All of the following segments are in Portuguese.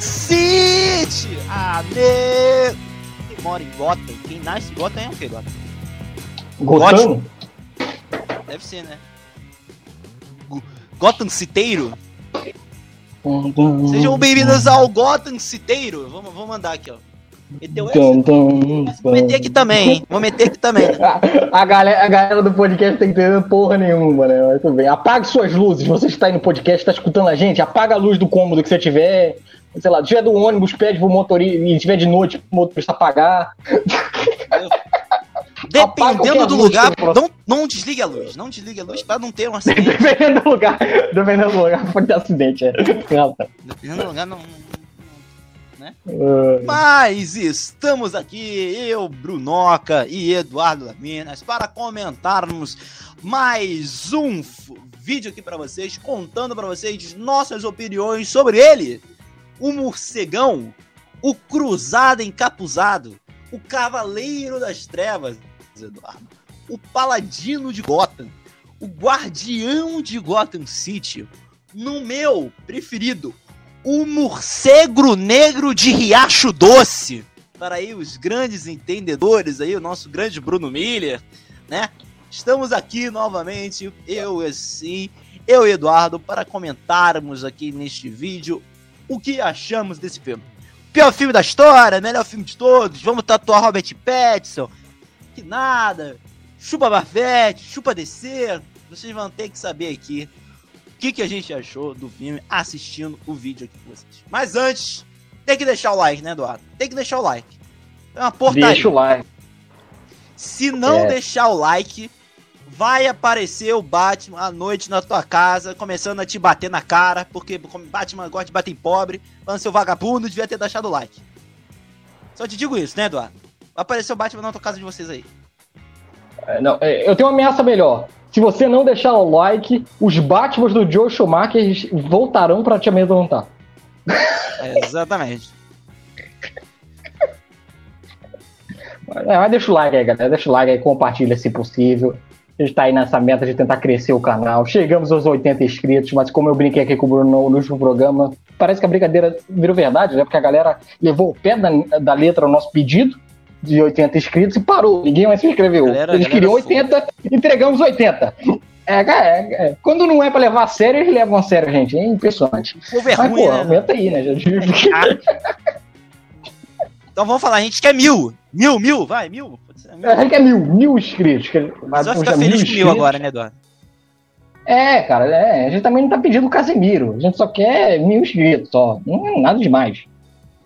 City! Ah, meu! Quem mora em Gotham? Quem nasce em Gotham é o que, Gotham? Gotham? Deve ser, né? Go- Gotham Citeiro? Sejam bem-vindos ao Gotham Citeiro. Vamos, vamos mandar aqui, ó. Meteu essa? Dum, dum, Vou meter aqui também, hein? Vou meter aqui também. né? A, a galera, a galera do podcast tá entendendo porra nenhuma, né? Mas tudo bem. Apague suas luzes. Você está aí no podcast, está escutando a gente, apaga a luz do cômodo que você tiver. Sei lá, se tiver do ônibus, pede pro motorista, e tiver de noite, pro motorista apagar. Apaga Dependendo qualquer do lugar, que não, não desligue a luz. Não desligue a luz pra não ter um acidente. Dependendo do lugar. Dependendo do lugar, pode ter acidente. É. Dependendo do lugar, não. Não- Uh, Mas estamos aqui, eu, Brunoca e Eduardo Laminas, para comentarmos mais um vídeo aqui para vocês, contando para vocês nossas opiniões sobre ele. O morcegão, o cruzado encapuzado, o cavaleiro das trevas, Eduardo, o paladino de Gotham, o guardião de Gotham City, no meu preferido, o morcego negro de Riacho Doce. Para aí os grandes entendedores aí, o nosso grande Bruno Miller, né? Estamos aqui novamente, eu assim, eu e Eduardo, para comentarmos aqui neste vídeo o que achamos desse filme. Pior filme da história, melhor filme de todos, vamos tatuar Robert Pattinson, que nada, chupa Bafete, chupa DC, vocês vão ter que saber aqui que, que a gente achou do filme assistindo o vídeo aqui com vocês. Mas antes, tem que deixar o like, né, Eduardo? Tem que deixar o like. É uma portaria. deixa o like. Se não É. deixar o like, vai aparecer o Batman à noite na tua casa, começando a te bater na cara, porque Batman gosta de bater em pobre, falando seu vagabundo, devia ter deixado o like. Só te digo isso, né, Eduardo? Vai aparecer o Batman na tua casa de vocês aí. É, Não, é, eu tenho uma ameaça melhor. Se você não deixar o like, os Batmans do Joe Schumacher voltarão pra te amedrontar. Exatamente. É, mas deixa o like aí, galera. Deixa o like aí, compartilha se possível. A gente tá aí nessa meta de tentar crescer o canal. Chegamos aos 80 inscritos, mas como eu brinquei aqui com o Bruno no, no último programa, parece que a brincadeira virou verdade, né? Porque a galera levou o pé da, da letra ao nosso pedido de 80 inscritos e parou. Ninguém mais se inscreveu. Galera- Eles queriam foi. 80, entregamos 80. É, é, é. Quando não é pra levar a sério, eles levam a sério, gente. É impressionante. O é Mas, ruim, pô, né? aumenta aí, né? gente? Então vamos falar, a gente quer mil. Mil, mil, vai, mil. A gente quer mil, mil inscritos. Mas vai ficar feliz com mil agora, né, Eduardo? É, cara, é, a gente também não tá pedindo Casemiro. A gente só quer mil inscritos, só. Não é nada demais.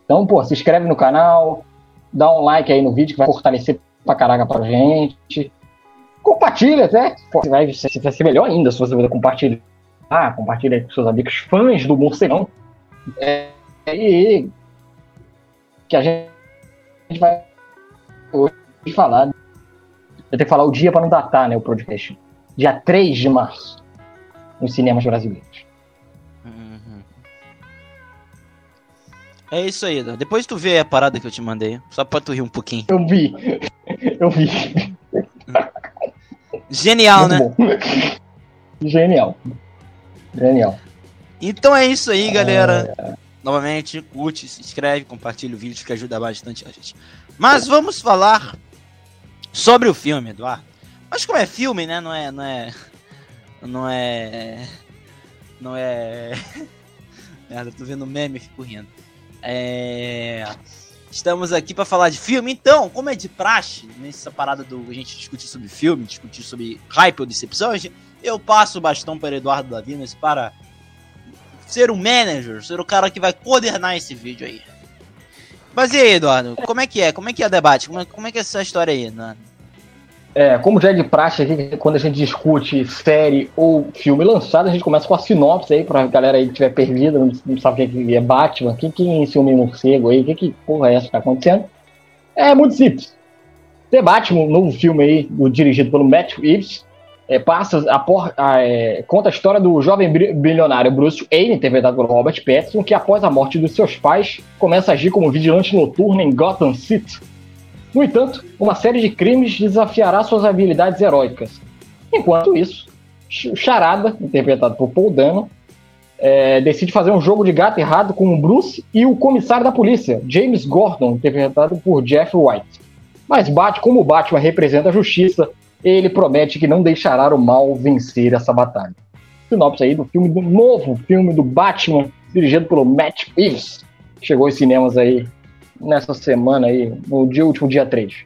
Então, pô, se inscreve no canal, dá um like aí no vídeo que vai fortalecer pra caraca pra gente. Compartilha. Pô, vai, vai ser melhor ainda se você puder compartilhar. Ah, compartilha com seus amigos fãs do Morcegão. É, e que a gente vai hoje falar. Eu tenho que falar o dia pra não datar, né, o podcast. Dia 3 de março nos cinemas brasileiros. É isso aí, Eduardo. Depois tu vê a parada que eu te mandei, só pra tu rir um pouquinho. Eu vi. Eu vi. Genial, né? Muito bom. Genial. Genial. Então é isso aí, galera. Novamente, curte, se inscreve, compartilha o vídeo que ajuda bastante a gente. Mas vamos falar sobre o filme, Eduardo. Mas como é filme, né? Não é. Não é. Não é. Não é. Merda, tô vendo meme e fico rindo. É. Estamos aqui para falar de filme, então, como é de praxe, nessa parada do a gente discutir sobre filme, discutir sobre hype ou decepção, eu passo o bastão para Eduardo Davinas para ser o manager, ser o cara que vai coordenar esse vídeo aí. Mas e aí, Eduardo, como é que é? Como é que é o debate? Como é, como é que é essa história aí, Eduardo? É, como já é de praxe aqui, quando a gente discute série ou filme lançado, a gente começa com a sinopse aí, pra galera aí que tiver perdida, não, sabe o que é Batman, o que é esse homem morcego aí, o que que porra é essa que tá acontecendo. É muito simples. The Batman, um novo filme aí, do- dirigido pelo Matt Reeves, é, passa a por, a, é, conta a história do jovem bilionário Bruce Wayne, interpretado por Robert Pattinson, que após a morte dos seus pais, começa a agir como vigilante noturno em Gotham City. No entanto, uma série de crimes desafiará suas habilidades heróicas. Enquanto isso, Ch- Charada, interpretado por Paul Dano, é, decide fazer um jogo de gato errado com o Bruce e o comissário da polícia, James Gordon, interpretado por Jeff White. Mas Batman, como Batman representa a justiça, ele promete que não deixará o mal vencer essa batalha. Sinopse aí do filme do novo filme do Batman, dirigido pelo Matt Reeves. Chegou aos cinemas aí nessa semana aí, no dia, último dia 3.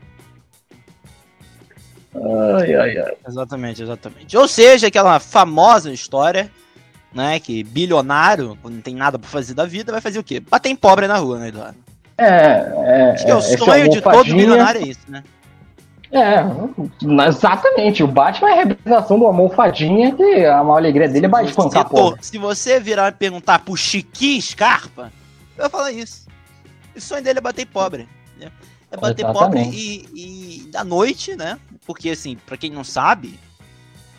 Ai, ai, ai. Exatamente, exatamente. Ou seja, aquela famosa história, né? Que bilionário, quando não tem nada pra fazer da vida, vai fazer o quê? Bater em pobre na rua, né, Eduardo? É, é. Acho que é o sonho de todo bilionário é isso, né? É, exatamente. O Batman é a representação do almofadinha que a maior alegria dele é mais espancar pobre. Se você virar e perguntar pro Chiqui Scarpa, eu vou falar isso. O sonho dele é bater pobre. Né? É bater Exatamente. pobre e, e da noite, né? Porque, assim, pra quem não sabe,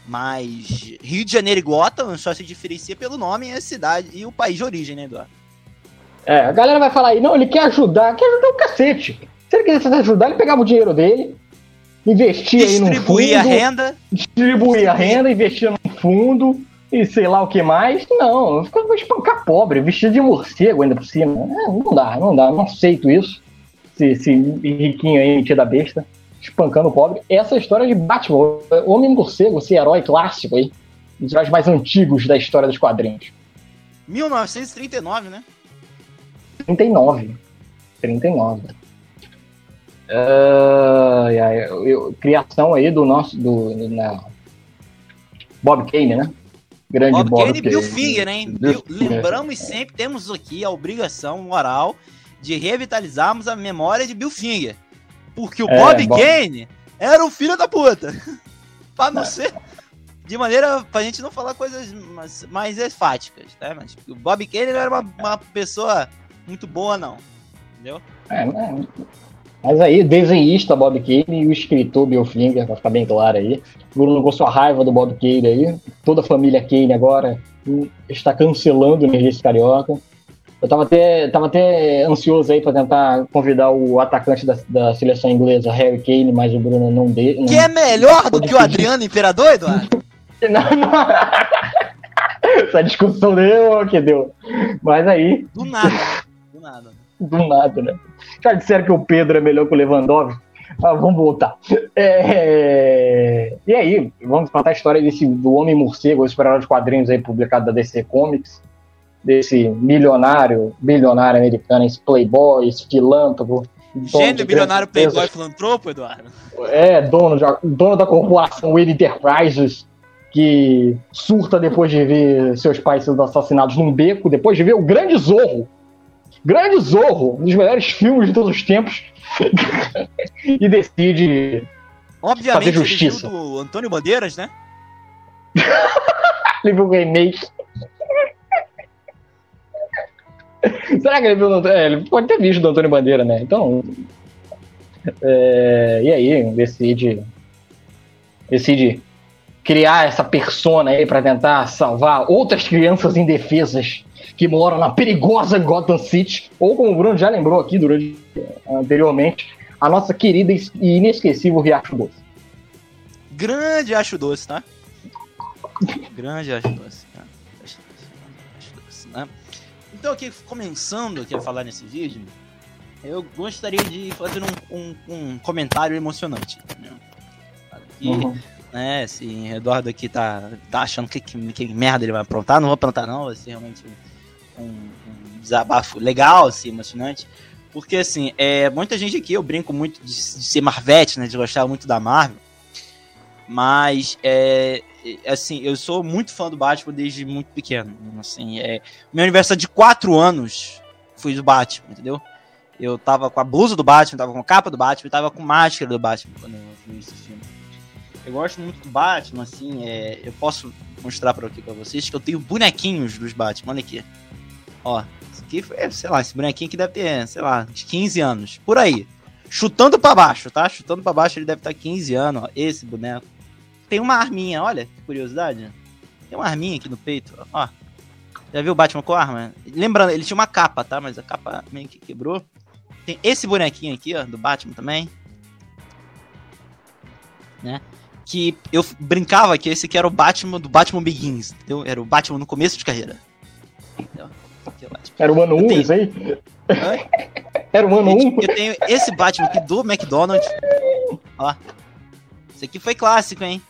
mas Rio de Janeiro e Gotham só se diferencia pelo nome e a cidade e o país de origem, né, Eduardo? É, a galera vai falar aí, não, ele quer ajudar, quer ajudar o cacete. Se ele quisesse ajudar, ele pegava o dinheiro dele, investia aí no fundo. Distribuir a renda. Distribuir a renda, investia no fundo e sei lá o que mais. Não, ficava espancar pobre, vestido de morcego ainda por cima. É, não dá, não dá, não aceito isso. Esse, esse riquinho aí, metido da besta espancando o pobre. Essa é a história de Batman, Homem Morcego, esse herói clássico aí, dos heróis mais antigos da história dos quadrinhos. 1939, né? 39. 39. Uh, eu, eu, criação aí do nosso. Do, na, Bob Kane, né? Grande Bob, Bob Kane e Bill Finger, hein? Bill, lembramos sempre, temos aqui a obrigação moral de revitalizarmos a memória de Bill Finger. Porque o é, Bob, Bob Kane era um filho da puta. pra não é. ser. De maneira. pra gente não falar coisas mais, mais enfáticas, tá? Mas o Bob Kane não era uma, uma pessoa muito boa, não. Entendeu? É, né? Mas aí, desenhista Bob Kane e o escritor Bill Finger, pra ficar bem claro aí. Bruno com sua raiva do Bob Kane aí. Toda a família Kane agora está cancelando o Energia Carioca. Eu tava até, tava até ansioso aí para tentar convidar o atacante da, da, seleção inglesa, Harry Kane, mas o Bruno não deu. Que é melhor do que o Adriano Imperador, Eduardo? não, não. Essa discussão deu que deu. Mas aí. Do nada. Do nada. Do nada, né? Já disseram que o Pedro é melhor que o Lewandowski. Mas vamos voltar. É... E aí, vamos contar a história desse, do Homem Morcego, esse de quadrinhos aí publicado da DC Comics desse milionário, bilionário americano, esse playboy, esse filântropo. Gênio, bilionário, playboy, filantropo, Eduardo? É, dono, de, dono da corporação Wayne Enterprises, que surta depois de ver seus pais sendo assassinados num beco, depois de ver o Grande Zorro. Grande Zorro, um dos melhores filmes de todos os tempos. e decide Obviamente, fazer justiça. Ele viu do Antônio Bandeiras, né? ele viu o remake. Será que ele viu o é, Ele pode ter visto do Antônio Bandeira, né? Então. É, e aí, decide. Decide criar essa persona aí para tentar salvar outras crianças indefesas que moram na perigosa Gotham City, ou como o Bruno já lembrou aqui durante anteriormente, a nossa querida e inesquecível Riacho Doce. Grande Riacho Doce, tá? Grande Riacho Doce. Tá? Riacho Doce, né? Então, aqui, começando aqui a falar nesse vídeo, eu gostaria de fazer um, um, um comentário emocionante. Né? Aqui, uhum. né, assim, Eduardo aqui tá, tá achando que, que, que, merda ele vai aprontar, não vou aprontar não, vai ser realmente um, um desabafo legal, assim, emocionante. Porque, assim, é, muita gente aqui, eu brinco muito de, de ser Marvete, né, de gostar muito da Marvel, mas é, assim, eu sou muito fã do Batman desde muito pequeno. Assim, é, meu aniversário de 4 anos foi do Batman, entendeu? Eu tava com a blusa do Batman, tava com a capa do Batman, tava com máscara do Batman quando eu vi esse filme. Eu gosto muito do Batman, assim, é, eu posso mostrar para aqui para vocês que eu tenho bonequinhos dos Batman, olha aqui. Ó, aqui foi, sei lá, esse bonequinho aqui deve ter, sei lá, de 15 anos, por aí. Chutando para baixo, tá? Chutando para baixo ele deve estar 15 anos, ó, esse boneco tem uma arminha, olha, que curiosidade. Tem uma arminha aqui no peito, ó. Já viu o Batman com arma? Lembrando, ele tinha uma capa, tá? Mas a capa meio que quebrou. Tem esse bonequinho aqui, ó, do Batman também. Né? Que eu brincava que esse aqui era o Batman do Batman Begins, entendeu? Era o Batman no começo de carreira. Era o ano 1 tenho... isso aí? Hã? Era o ano 1? Eu, eu tenho esse Batman aqui do McDonald's. Ó. Esse aqui foi clássico, hein?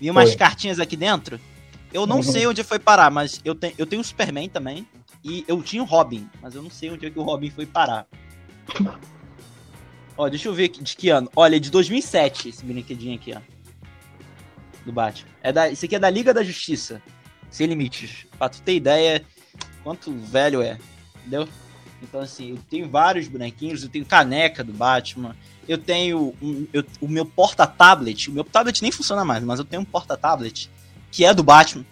Vi umas foi. cartinhas aqui dentro. Eu não uhum. sei onde foi parar, mas eu, te, eu tenho o Superman também. E eu tinha o Robin, mas eu não sei onde é que o Robin foi parar. ó, deixa eu ver de que ano. Olha, é de 2007 esse brinquedinho aqui, ó. Do Batman. É da, esse aqui é da Liga da Justiça. Sem limites. Pra tu ter ideia quanto velho é. Entendeu? Então, assim, eu tenho vários bonequinhos, eu tenho caneca do Batman, eu tenho um, eu, o meu porta-tablet, o meu tablet nem funciona mais, mas eu tenho um porta-tablet que é do Batman.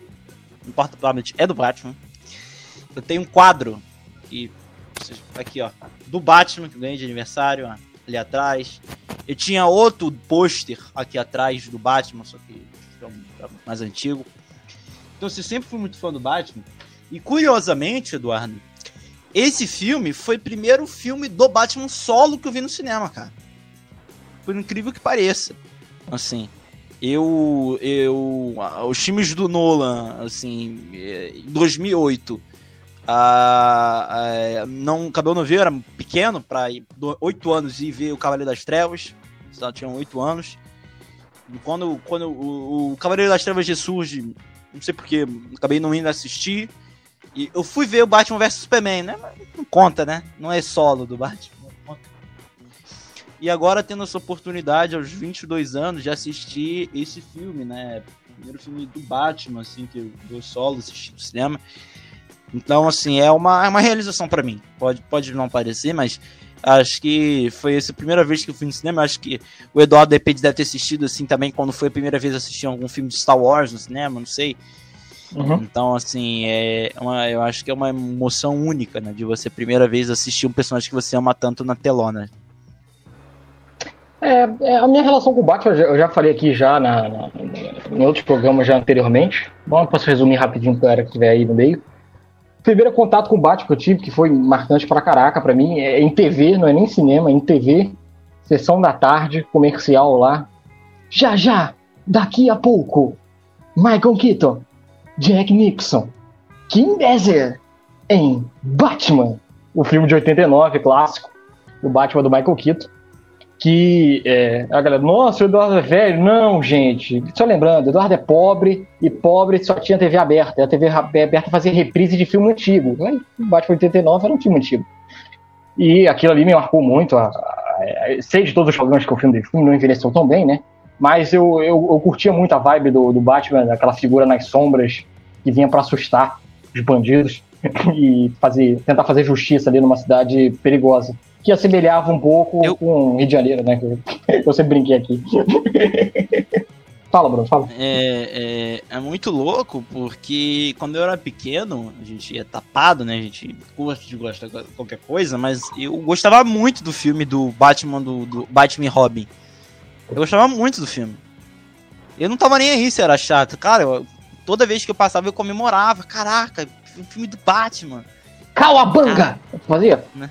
Um porta-tablet é do Batman. Eu tenho um quadro que aqui, ó, do Batman que eu ganhei de aniversário, ó, ali atrás. Eu tinha outro pôster aqui atrás do Batman, só que é mais antigo. Então, eu sempre fui muito fã do Batman. E curiosamente, Eduardo, esse filme foi o primeiro filme do Batman solo que eu vi no cinema, cara. Por incrível que pareça. Assim, eu. eu os filmes do Nolan, assim, em 2008. Uh, uh, não cabelo não ver, era pequeno para 8 anos e ver o Cavaleiro das Trevas. Só tinha 8 anos. Quando, quando o, o Cavaleiro das Trevas ressurge, não sei porque, acabei não indo assistir. E eu fui ver o Batman vs Superman, né? Mas não conta, né? Não é solo do Batman. E agora tendo essa oportunidade aos 22 anos de assistir esse filme, né? Primeiro filme do Batman, assim, que eu solo assisti no cinema. Então, assim, é uma, é uma realização para mim. Pode, pode não parecer, mas acho que foi essa a primeira vez que eu fui no cinema. Acho que o Eduardo depende deve ter assistido, assim, também, quando foi a primeira vez assistir algum filme de Star Wars no cinema, não sei. Uhum. Então, assim, é uma, eu acho que é uma emoção única, né? De você, primeira vez, assistir um personagem que você ama tanto na telona. É, é, a minha relação com o Batman, eu já, eu já falei aqui já na, na, em outros programas já anteriormente. Bom, posso resumir rapidinho para a galera que estiver aí no meio. primeiro contato com o Batman que eu tive, que foi marcante pra caraca pra mim, é em TV, não é nem cinema, é em TV. Sessão da tarde, comercial lá. Já, já, daqui a pouco, Michael Keaton Jack Nixon, Kim Basinger em Batman, o filme de 89, clássico, o Batman do Michael Keaton, que é, a galera, nossa, o Eduardo é velho. Não, gente, só lembrando, Eduardo é pobre e pobre só tinha TV aberta. A TV aberta fazia reprise de filme antigo. O Batman 89 era um filme antigo. E aquilo ali me marcou muito. A, a, a, sei de todos os problemas que o filme, filme não envelheceu tão bem, né? Mas eu, eu, eu curtia muito a vibe do, do Batman, aquela figura nas sombras que vinha para assustar os bandidos e fazer, tentar fazer justiça ali numa cidade perigosa. Que assemelhava um pouco eu... com Rio de Janeiro, né? Que eu sempre brinquei aqui. Fala, Bruno, fala. É, é, é, muito louco, porque quando eu era pequeno, a gente ia tapado, né? A gente gosta de gostar de qualquer coisa, mas eu gostava muito do filme do Batman, do, do Batman Robin. Eu gostava muito do filme. Eu não tava nem aí se era chato. Cara, eu, toda vez que eu passava eu comemorava. Caraca, um filme do Batman. Calabanga! Ah, Fazia? Né?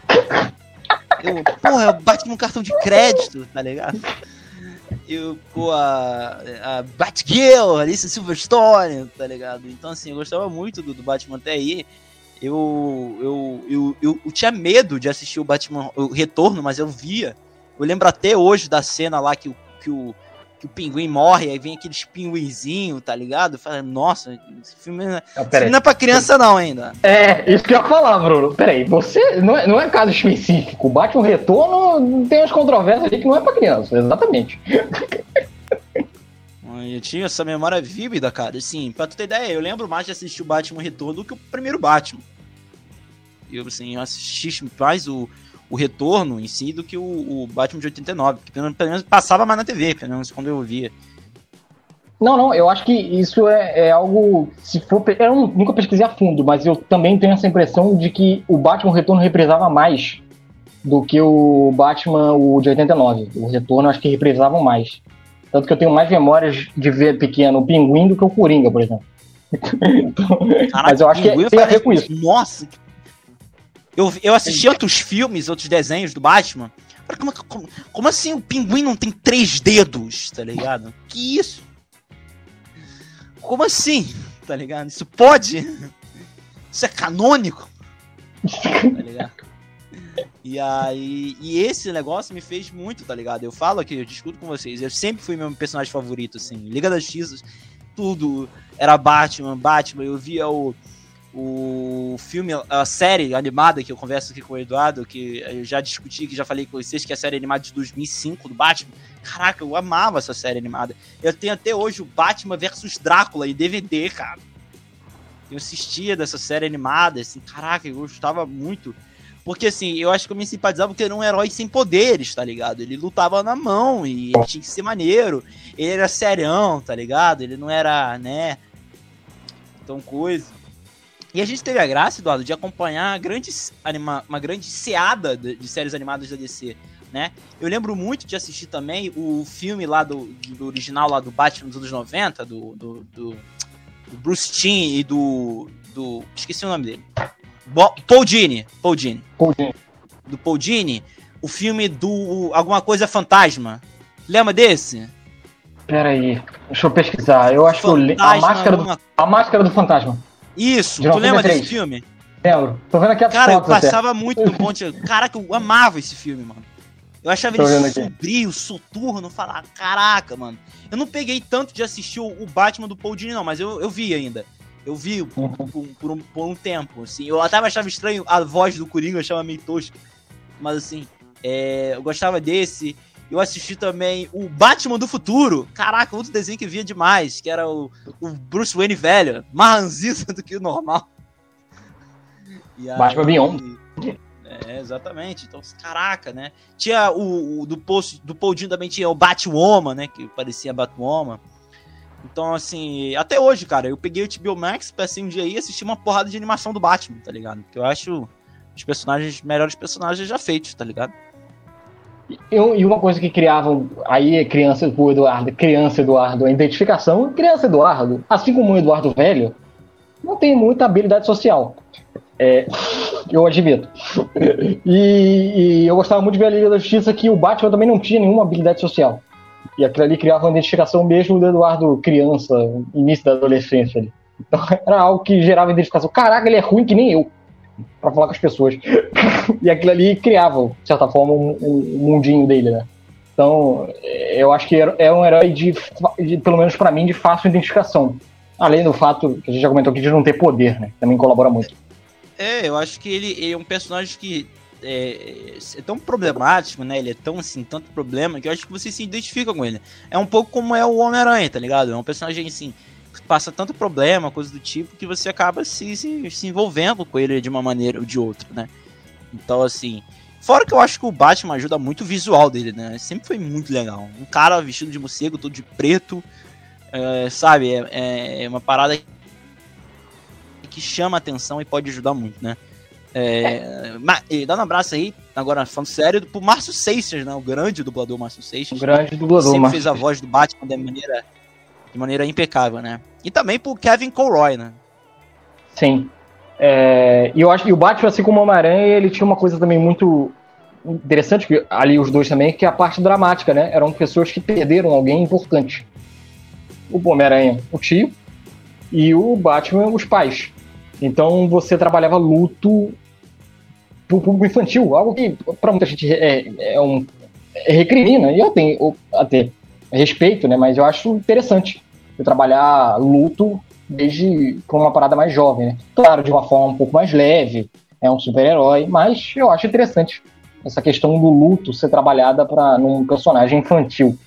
Eu, porra, eu um cartão de crédito, tá ligado? Eu, com a, a Batgirl, Alice Silverstone, tá ligado? Então, assim, eu gostava muito do, do Batman até aí. Eu, eu, eu, eu, eu, tinha medo de assistir o Batman o Retorno, mas eu via. Eu lembro até hoje da cena lá que, que o, que o pinguim morre, aí vem aqueles pinguinzinhos, tá ligado? Fala, nossa, esse filme, não, esse filme não é pra criança não ainda. É, isso que eu ia falar, Bruno. Peraí, você, não é, não é caso específico, bate um retorno, tem as controvérsias ali que não é pra criança, exatamente. Eu tinha essa memória vívida, cara. Assim, pra tu ter ideia, eu lembro mais de assistir o Batman Retorno do que o primeiro Batman. Eu, assim, eu assisti mais o, o retorno em si do que o, o Batman de 89, que pelo, pelo, menos passava mais na TV, pelo menos quando eu via. Não, não, eu acho que isso é, é algo. Se for, eu nunca pesquisei a fundo, mas eu também tenho essa impressão de que o Batman Retorno reprisava mais do que o Batman o de 89. O Retorno acho que reprisavam mais. Tanto que eu tenho mais memórias de ver pequeno o Pinguim do que o Coringa, por exemplo. então, Caraca, mas eu acho que tem a ver com isso. Nossa, que eu, eu assisti outros filmes, outros desenhos do Batman. Como, como, como, assim o pinguim não tem três dedos, tá ligado? Que isso? Como assim? Tá ligado? Isso pode? Isso é canônico? tá ligado? E aí. E esse negócio me fez muito, tá ligado? Eu falo aqui, eu discuto com vocês. Eu sempre fui meu personagem favorito, assim. Liga das Justiça, tudo era Batman, Batman. Eu via o, o filme, a série animada que eu converso aqui com o Eduardo, que eu já discuti, que já falei com vocês, que é a série animada de 2005 do Batman. Caraca, eu amava essa série animada. Eu tenho até hoje o Batman versus Drácula em DVD, cara. Eu assistia dessa série animada, assim, caraca, eu gostava muito. Porque, assim, eu acho que eu me simpatizava porque era um herói sem poderes, tá ligado? Ele lutava na mão e ele tinha que ser maneiro. Ele era serião, tá ligado? Ele não era, né? Tão coisa. E a gente teve a graça, Eduardo, de acompanhar grandes anima uma grande seada de, de, séries animadas da DC, né? Eu lembro muito de assistir também o filme lá do, do original lá do Batman dos anos 90, do, do, do, Bruce Timm e do, do... Esqueci o nome dele. Bo Paul Dini. Paul Dini. Paul Dini. Do Paul Dini. O filme do Alguma Coisa Fantasma. Lembra desse? Pera aí, deixa eu pesquisar. Eu acho fantasma, que eu a máscara, do, a máscara do fantasma. Isso, tu lembra desse filme? Lembro. Tô vendo aqui as Cara, eu passava até. muito no ponte. Caraca, eu amava esse filme, mano. Eu achava Tô ele sombrio, soturno, falar, caraca, mano. Eu não peguei tanto de assistir o, o Batman do Paul Dini, não, mas eu, eu vi ainda. Eu vi por, uhum. por, por, um, por um tempo, assim. Eu até achava estranho a voz do Coringa, eu achava meio tosco. Mas, assim, é, eu gostava desse. Eu assisti também o Batman do Futuro. Caraca, outro desenho que via demais, que era o, o Bruce Wayne velho. Mais ranziza do que o normal. E Batman Beyond. É, exatamente. Então, caraca, né? Tinha o, o do, post, do Paul também tinha o Batwoman, né? Que parecia Batwoman. Então, assim, até hoje, cara, eu peguei o HBO Max, passei um dia aí e assisti uma porrada de animação do Batman, tá ligado? Que eu acho os personagens, melhores personagens já feitos, tá ligado? E uma coisa que criavam aí, criança, o Eduardo, criança Eduardo, a identificação, criança Eduardo, assim como o Eduardo velho, não tem muita habilidade social. É, eu admito. E, e, eu gostava muito de ver a Liga da Justiça que o Batman também não tinha nenhuma habilidade social. E aquilo ali criava uma identificação mesmo do Eduardo criança, início da adolescência ali. Então era algo que gerava identificação. Caraca, ele é ruim que nem eu. Para falar com as pessoas. e aquilo ali criava, de certa forma, um, um mundinho dele, né? Então, eu acho que é um herói de, de pelo menos para mim, de fácil identificação. Além do fato que a gente já comentou aqui de não ter poder, né? Também colabora muito. É, eu acho que ele, ele é um personagem que é, é, tão problemático, né? Ele é tão assim, tanto problema, que eu acho que você se identifica com ele. É um pouco como é o Homem-Aranha, tá ligado? É um personagem assim, passa tanto problema, coisa do tipo, que você acaba se, se, se envolvendo com ele de uma maneira ou de outra, né? Então, assim. Fora que eu acho que o Batman ajuda muito o visual dele, né? Sempre foi muito legal. Um cara vestido de morcego, todo de preto, é, sabe? É, é uma parada que chama atenção e pode ajudar muito, né? É, e dando um abraço aí, agora falando sério, pro Márcio Seixas, né? O grande dublador Márcio Seixas. O grande dublador, Sempre Márcio. fez a voz do Batman de maneira, de maneira impecável, né? E também pro Kevin Colroy, né? Sim. É, e eu acho que o Batman, assim como o Homem-Aranha, ele tinha uma coisa também muito interessante, que ali os dois também, que é a parte dramática, né? Eram pessoas que perderam alguém importante. O Homem-Aranha, o tio, e o Batman, os pais. Então você trabalhava luto pro público infantil, algo que para muita gente é, é um é recrimina, e eu tenho até respeito, né, mas eu acho interessante eu trabalhar luto desde com uma parada mais jovem, né? Claro, de uma forma um pouco mais leve, é um super-herói, mas eu acho interessante essa questão do luto ser trabalhada para num personagem infantil.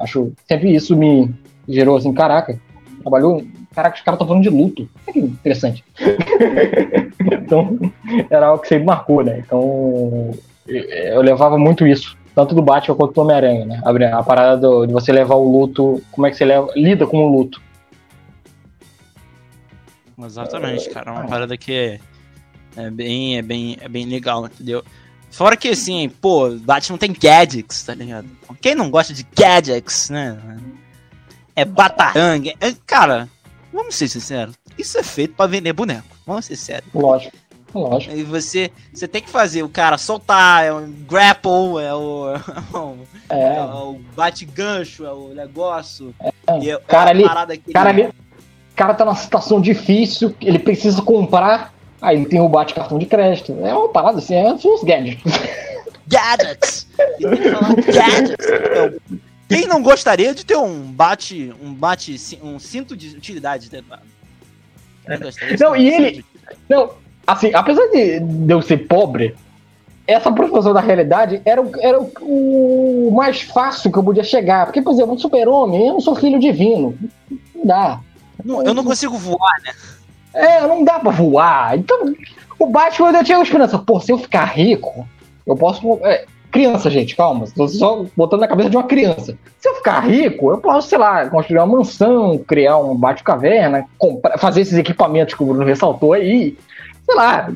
Acho sempre isso me gerou assim, caraca, trabalhou caraca, os caras estão falando de luto. Que interessante. então, era algo que sempre marcou, né? Então, eu levava muito isso, tanto do Batman quanto do Homem-Aranha, né? A, parada do, de você levar o luto, como é que você leva, lida com o luto. Exatamente, cara. Uma parada que é, é, bem, é, bem, é bem legal, entendeu? Fora que, assim, pô, Batman tem gadgets, tá ligado? Quem não gosta de gadgets, né? É bataranga. É, cara, Vamos ser sinceros. Isso é feito para vender boneco. Vamos ser sérios. Lógico. Lógico. E você, você tem que fazer o cara soltar, é o grapple, é o, é. é o bate-gancho, é o negócio. É. E é, cara, ali, cara ali, cara tá numa situação difícil, ele precisa comprar, aí ele tem o bate cartão de crédito. É uma parada assim, é uns gadgets. Gadgets! gadgets! Então, quem não gostaria de ter um bate, um bate, um cinto de utilidade? Né? Não, e ele, não, assim, apesar de, de eu ser pobre, essa aproximação da realidade era, o, era o, o, mais fácil que eu podia chegar. Porque, por exemplo, um super-homem, eu não sou filho divino. Não dá. Não, eu não consigo voar, né? É, não dá pra voar. Então, o Batman eu tinha uma esperança. Pô, se eu ficar rico, eu posso. É, criança, gente, calma. Tô só botando na cabeça de uma criança. Se eu ficar rico, eu posso, sei lá, construir uma mansão, criar um bate-caverna, fazer esses equipamentos que o Bruno ressaltou aí sei lá,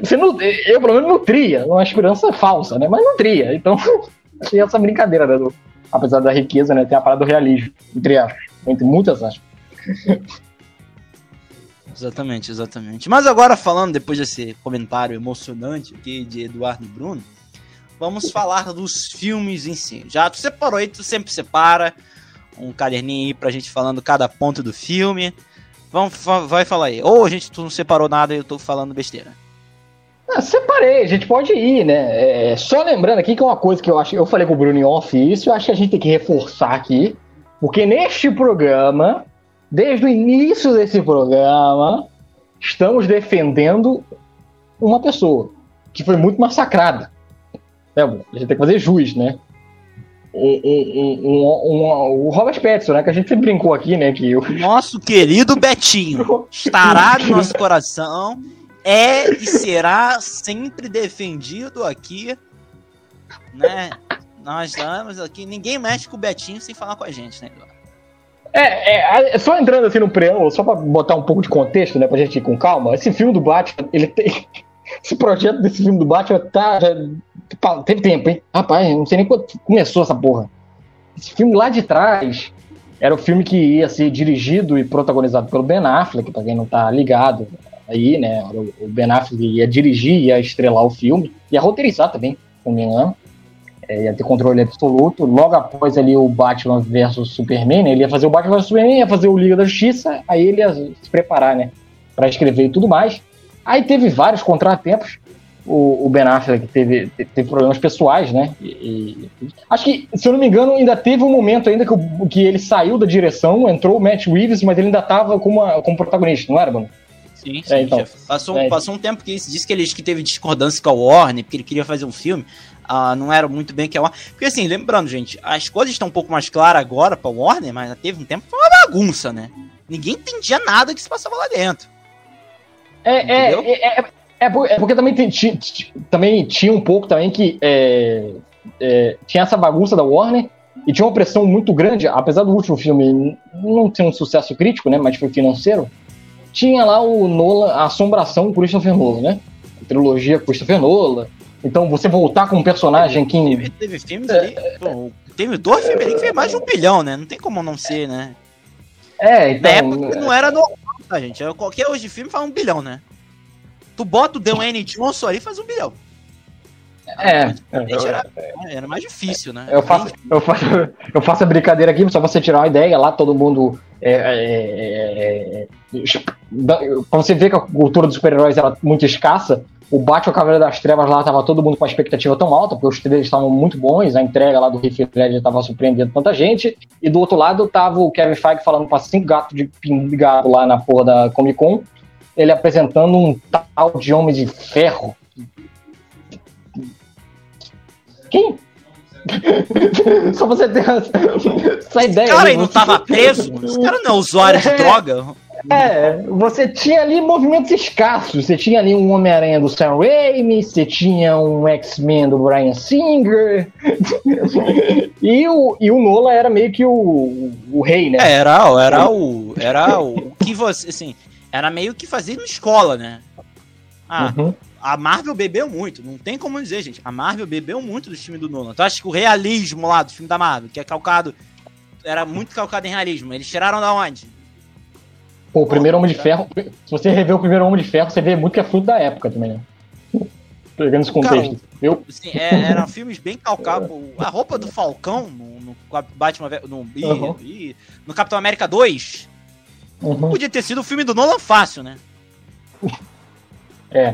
você não, eu pelo menos nutria, uma esperança falsa, né? Mas nutria. Então, achei essa brincadeira, né? Apesar da riqueza, né? Tem a parada do realismo, entre aspas, entre muitas aspas. Exatamente, exatamente. Mas agora falando, depois desse comentário emocionante aqui de Eduardo Bruno, vamos falar dos filmes em si. Já tu separou aí, tu sempre separa um caderninho aí pra gente falando cada ponto do filme. Vamos, vai falar aí. Ou a gente tu não separou nada e eu tô falando besteira. Ah, separei, a gente pode ir, né? É, só lembrando aqui que é uma coisa que eu acho. Eu falei com o Bruno em off isso, eu acho que a gente tem que reforçar aqui. Porque neste programa, desde o início desse programa, estamos defendendo uma pessoa que foi muito massacrada. É, a gente tem que fazer juiz, né? Um, um, um, o Robert Pattinson, né? Que a gente sempre brincou aqui, né? Que o nosso querido Betinho estará no nosso coração, é e será sempre defendido aqui, né? Nós estamos aqui, ninguém mexe com o Betinho sem falar com a gente, né, Eduardo? É, é, só entrando assim no preâmbulo, só pra botar um pouco de contexto, né, pra gente ir com calma, esse filme do Batman, ele tem. Esse projeto desse filme do Batman tá. Já, Teve tempo, hein? Rapaz, não sei nem quando começou essa porra. Esse filme lá de trás era o filme que ia ser dirigido e protagonizado pelo Ben Affleck, pra quem não tá ligado aí, né? O Ben Affleck ia dirigir, ia estrelar o filme, ia roteirizar também, se não me engano. É, ia ter controle absoluto. Logo após ali o Batman vs Superman, né? ele ia fazer o Batman vs Superman, ia fazer o Liga da Justiça, aí ele ia se preparar, né? Pra escrever e tudo mais. Aí teve vários contratempos o, o Ben Affleck teve, teve problemas pessoais, né? E, e, acho que, se eu não me engano, ainda teve um momento ainda que, o, que ele saiu da direção, entrou o Matt Reeves, mas ele ainda estava como, como protagonista, não era, mano? Sim, sim. É, então, passou, é. passou um tempo que disse que ele que teve discordância com a Warner, porque ele queria fazer um filme. Uh, não era muito bem que a Warner. Porque assim, lembrando, gente, as coisas estão um pouco mais claras agora pra Warner, mas teve um tempo que foi uma bagunça, né? Ninguém entendia nada que se passava lá dentro. É, é, é, é, é, é porque também, tem, também tinha um pouco também que é, é, tinha essa bagunça da Warner e tinha uma pressão muito grande, apesar do último filme não ter um sucesso crítico, né, mas foi financeiro, tinha lá o Nolan, a assombração com Christopher Nolan, né? A trilogia Christopher Nolan. Então você voltar com um personagem que. Teve, teve filmes ali. Pô, teve dois filmes ali que fez mais de um bilhão, né? Não tem como não ser, né? É, então. Na época não era normal, tá, gente? Qualquer hoje filme faz um bilhão, né? Tu bota o Dwayne Johnson ali e faz um bilhão. É, era, era, mais difícil, né? Eu faço, eu, faço, eu faço a brincadeira aqui, só pra você tirar uma ideia, lá todo mundo. É, é, é, pra você ver que a cultura dos super-heróis era muito escassa, o Batman Cavaleiro das Trevas lá tava todo mundo com a expectativa tão alta, porque os trailers estavam muito bons, a entrega lá do Riff Ledger tava surpreendendo tanta gente, e do outro lado tava o Kevin Feige falando pra cinco gatos de pingado lá na porra da Comic Con, ele apresentando um tal de Homem de Ferro. Quem? Só você ter essa ideia. Esse cara aí não tava preso? Esse cara não é usuário de droga? É, você tinha ali movimentos escassos. Você tinha ali um Homem-Aranha do Sam Raimi, você tinha um X-Men do Brian Singer. e, o, e o Nola era meio que o, o rei, né? É, era, era o. Era o que você. Assim, era meio que fazer na escola, né? Ah, uhum. a Marvel bebeu muito, não tem como dizer, gente. A Marvel bebeu muito do filme do Nolan. Tu acha que o realismo lá do filme da Marvel, que é calcado, era muito calcado em realismo, eles tiraram da onde? Pô, o primeiro Homem de Ferro, se você rever o primeiro Homem de Ferro, você vê muito que é fruto da época também, né? Pegando esse contexto. Cara, eu... Sim, é, eram filmes bem calcados. A roupa do Falcão no, no Batman no, uhum. no Capitão América 2 Uhum. Podia ter sido o filme do Nolan fácil, né? É.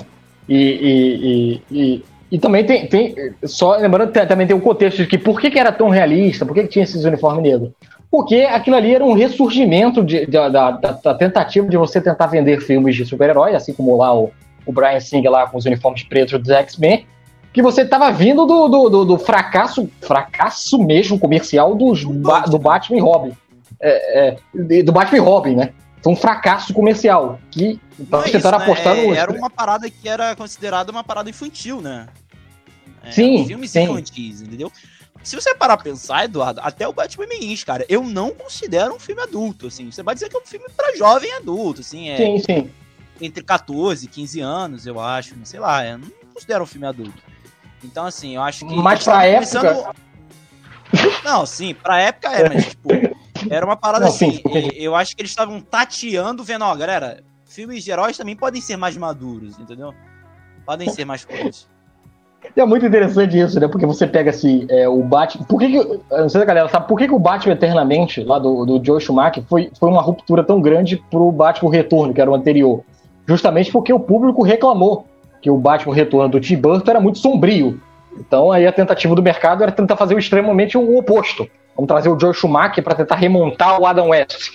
E, e, e, e, e também tem, tem. Só lembrando que também tem o um contexto de que por que, que era tão realista, por que, que tinha esses uniformes negros? Porque aquilo ali era um ressurgimento de, de, da, da, da, tentativa de você tentar vender filmes de super-herói, assim como lá o, o Brian Singer lá com os uniformes pretos dos X-Men, que você estava vindo do, do, do, do, fracasso, fracasso mesmo comercial dos, do Batman e Robin. É, é, do Batman e Robin, né? Foi um fracasso comercial. Que então, tentaram né? apostar no. Era uma parada que era considerada uma parada infantil, né? É, sim. Filmes sim. infantis, entendeu? Se você parar pra pensar, Eduardo, até o Batman Begins, cara, eu não considero um filme adulto, assim. Você vai dizer que é um filme para jovem adulto, assim. É sim, sim. Entre 14 e 15 anos, eu acho. Sei lá, eu não considero um filme adulto. Então, assim, eu acho que. Mas pra época. Começando... Não, sim, pra época é, mas, tipo, era uma parada não, assim. Sim, eu acho que eles estavam tateando, vendo, ó, galera, filmes de heróis também podem ser mais maduros, entendeu? Podem ser mais fortes. É muito interessante isso, né? Porque você pega assim, é, o Batman. Por que, que Não sei se a galera sabe, por que, que o Batman Eternamente, lá do, do Joe Schumacher, foi, foi uma ruptura tão grande pro Batman Retorno, que era o anterior? Justamente porque o público reclamou que o Batman Retorno do Tim Burton era muito sombrio. Então aí a tentativa do mercado era tentar fazer o extremamente o oposto. Vamos trazer o Joe Schumacher para tentar remontar o Adam West.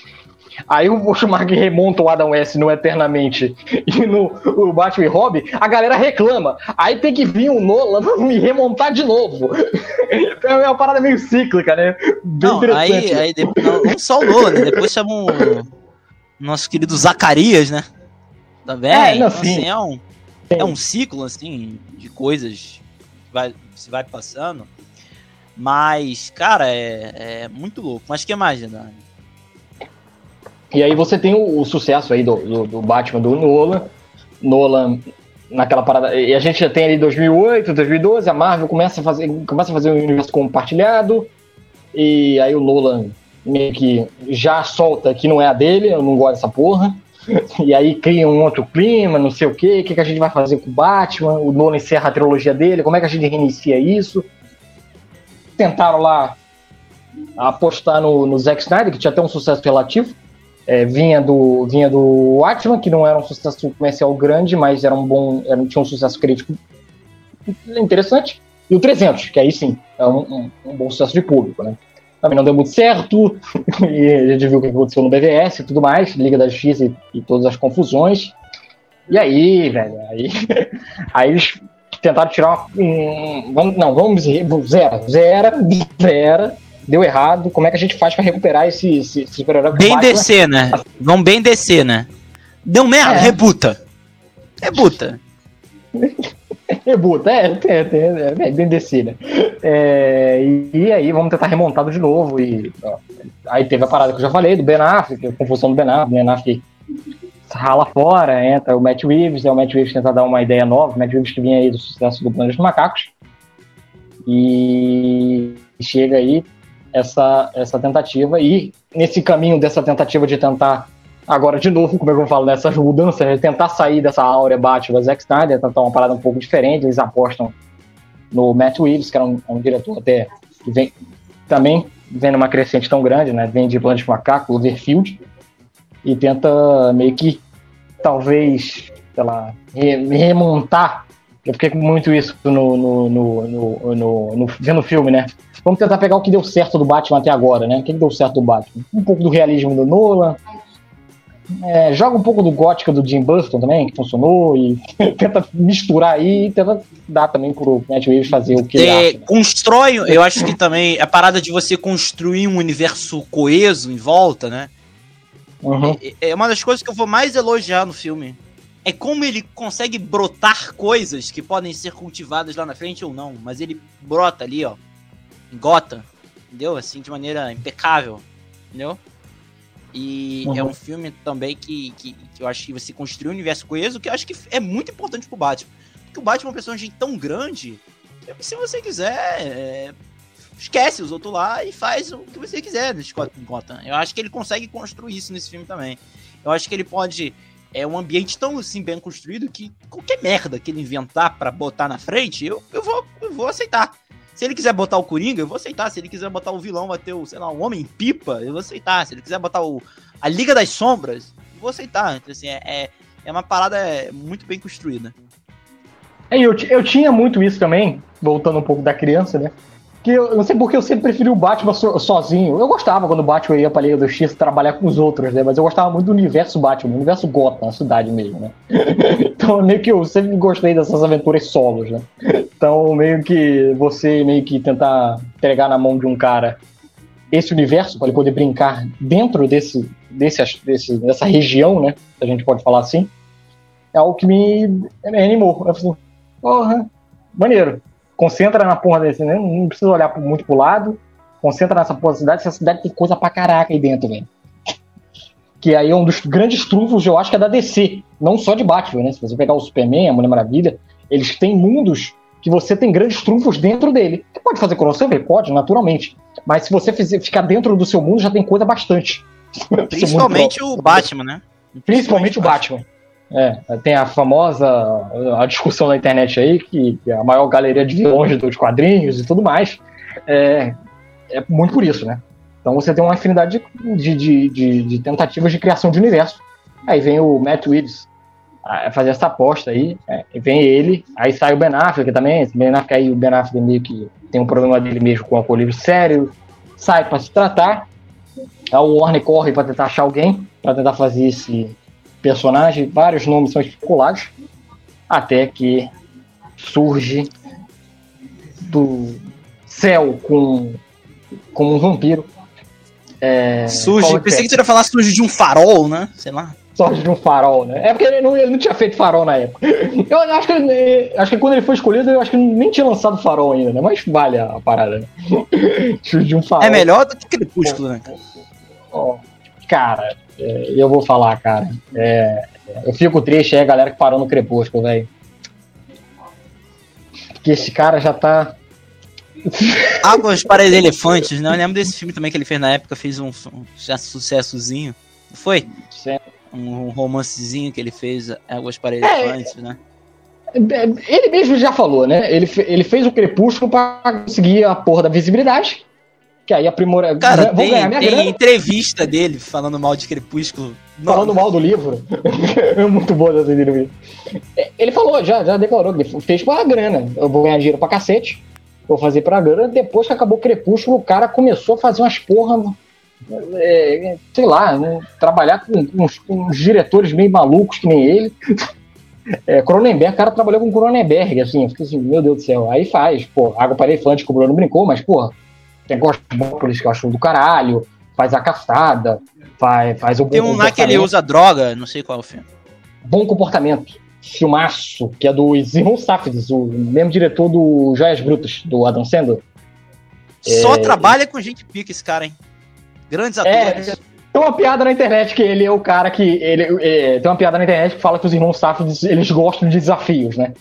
Aí o Schumacher remonta o Adam West no Eternamente e no o Batman e Robin, a galera reclama. Aí tem que vir um Nolan me remontar de novo. Então é uma parada meio cíclica, né? Bem não, aí, aí não, não só o Nolan, né? Depois chamam o nosso querido Zacarias, né? Também. É, não, então, assim, é, um, é um ciclo, assim, de coisas que vai, se vai passando. Mas, cara, é, é muito louco. Mas que mais? E aí você tem o, o sucesso aí do, do, do, Batman do Nolan. Nolan naquela parada. E a gente já tem ali 2008, 2012, a Marvel começa a fazer, começa a fazer um universo compartilhado. E aí o Nolan meio que já solta que não é a dele, eu não gosto dessa porra. E aí cria um outro clima, não sei o quê, o que, que a gente vai fazer com o Batman? O Nolan encerra a trilogia dele, como é que a gente reinicia isso? Tentaram lá apostar no, no Zack Snyder, que tinha até um sucesso relativo, é, vinha do vinha do Watchmen, que não era um sucesso comercial grande, mas era um bom, era, tinha um sucesso crítico interessante. E o 300, que aí sim, é um, um, um bom sucesso de público, né? Também não deu muito certo, e a gente viu o que aconteceu no BVS e tudo mais, Liga da Justiça e, e todas as confusões. E aí, velho, aí, aí eles tentaram tirar uma. Um, vamos, não, vamos zero, zero, zero, deu errado, como é que a gente faz para recuperar esse, esse, esse super-herói? Bem descer, né? Vamos bem descer, né? Deu merda, é. rebuta. Rebuta. rebuta, é, é, é, é, bem descer, né? É, e, e, aí vamos tentar remontado de novo. E, ó, aí teve a parada que eu já falei, do Ben Affleck, a confusão do Ben Affleck, Ben Affleck rala fora, entra o Matt Reeves, é o Matt Reeves tenta dar uma ideia nova, o Matt Reeves que vinha aí do sucesso do Planeta dos Macacos, e chega aí essa, essa tentativa e nesse caminho dessa tentativa de tentar agora de novo, como é que eu falo, nessas mudanças, de tentar sair dessa áurea Batman Zack Snyder, tentar uma parada um pouco diferente, eles apostam no Matt Reeves, que era um, um diretor até que vem também vem numa crescente tão grande, né? Vem de Planet Macaco, Overfield, e tenta meio que talvez, sei lá, remontar. Eu fiquei com muito isso no, no, no, no, no, no vendo o filme, né? Vamos tentar pegar o que deu certo do Batman até agora, né? O que deu certo do Batman? Um pouco do realismo do Nolan. É, joga um pouco do gótica do Jim Burton também, que funcionou, e tenta misturar aí e tenta dar também pro Matt Reeves fazer o que é, ele acha. Né? Constrói, eu acho que também a parada de você construir um universo coeso em volta, né? Uhum. É, é uma das coisas que eu vou mais elogiar no filme. É como ele consegue brotar coisas que podem ser cultivadas lá na frente ou não, mas ele brota ali, ó em Gotham, entendeu? Assim, de maneira impecável, entendeu? E uhum. é um filme também que, que, que, eu acho que você construiu um universo coeso, que eu acho que é muito importante pro Batman. Porque o Batman é um personagem tão grande, que se você quiser, é, esquece os outros lá e faz o que você quiser no Gotham. Eu acho que ele consegue construir isso nesse filme também. Eu acho que ele pode. É um ambiente tão assim bem construído que qualquer merda que ele inventar para botar na frente, eu, eu, vou, eu vou aceitar Se ele quiser botar o Coringa, eu vou aceitar. Se ele quiser botar o vilão, vai ter o, sei lá, o Homem-Pipa, eu vou aceitar. Se ele quiser botar o, a Liga das Sombras, eu vou aceitar. Então, assim, é, é, é uma parada muito bem construída. É, eu, eu tinha muito isso também, voltando um pouco da criança, né? Que eu não sei porque eu sempre preferi o Batman so, sozinho. Eu gostava quando o Batman ia pra Liga do X trabalhar com os outros, né? Mas eu gostava muito do universo Batman, do universo Gotham, a cidade mesmo, né? então meio que eu sempre gostei dessas aventuras solos, né? Então meio que você meio que tentar entregar na mão de um cara esse universo para ele poder brincar dentro desse, desse, desse dessa região, né? A gente pode falar assim. É algo que me, me animou. Eu falei, porra, maneiro concentra na porra desse, né? Não precisa olhar muito pro lado. Concentra nessa porra da cidade, essa cidade tem coisa pra caraca aí dentro, velho. Que aí é um dos grandes trunfos, eu acho que é da DC. Não só de Batman, né? Se você pegar o Superman, a Mulher Maravilha, eles têm mundos que você tem grandes trunfos dentro dele. Você pode fazer crossover? Pode, naturalmente. Mas se você fizer, ficar dentro do seu mundo, já tem coisa bastante. Principalmente o Batman, né? Principalmente o Batman. É, tem a famosa a discussão na internet aí, que, a maior galeria de vilões dos quadrinhos e tudo mais. É, é muito por isso, né? Então você tem uma afinidade de, de, de, de tentativas de criação de universo. Aí vem o Matt Reeves fazer essa aposta aí, é, vem ele, aí sai o Ben Affleck também, Ben Affleck aí, o Ben Affleck meio que tem um problema dele mesmo com alcoolismo sério, sai para se tratar, aí o Warner corre para tentar achar alguém, para tentar fazer esse personagem, vários nomes são especulados, até que surge do céu com, com um vampiro. É, surge, pensei que você ia falar surge de um farol, né? Sei lá. Surge de um farol, né? É porque ele não, ele não tinha feito farol na época. Eu acho que, ele, acho que quando ele foi escolhido, eu acho que nem tinha lançado farol ainda, né? Mas vale a parada, né? surge de um farol. É melhor do que Crepúsculo, né? cara, é, eu vou falar, cara. É, eu fico triste aí a galera que parou no Crepúsculo, velho. Porque esse cara já tá. Águas para os Elefantes, né? Eu lembro desse filme também que ele fez na época, fez um, um sucessozinho. Não foi? Sim. Um romancezinho que ele fez, Águas para é, Elefantes, é, né? Ele mesmo já falou, né? Ele, ele fez o Crepúsculo para conseguir a porra da visibilidade que aí aprimora. Cara, vou tem, ganhar minha tem grana. entrevista dele falando mal de Crepúsculo. Falando mal do livro. é muito boa essa entrevista. Ele falou, já, já declarou que fez pra grana. Eu vou ganhar dinheiro pra cacete. Vou fazer pra grana. Depois que acabou Crepúsculo, o cara começou a fazer umas porra. É, sei lá, né, trabalhar com, com, uns, com, uns, diretores meio malucos que nem ele. É, Cronenberg, o cara trabalhou com Cronenberg, assim, eu fiquei assim, meu Deus do céu. Aí faz, pô, Água para Elefante, que o Bruno brincou, mas, porra, tem Ghostbusters, que eu acho do caralho, faz a caçada, faz, faz o Tem um lá que ele usa droga, não sei qual é o filme. Bom Comportamento, filmaço, que é do Zimon Safdie, o mesmo diretor do Joias Brutas, do Adam Sandler. Só é... trabalha com gente pica esse cara, hein? Grandes é, atores. É, tem uma piada na internet que ele é o cara que. Ele, é, tem uma piada na internet que fala que os irmãos Safdie eles gostam de desafios, né?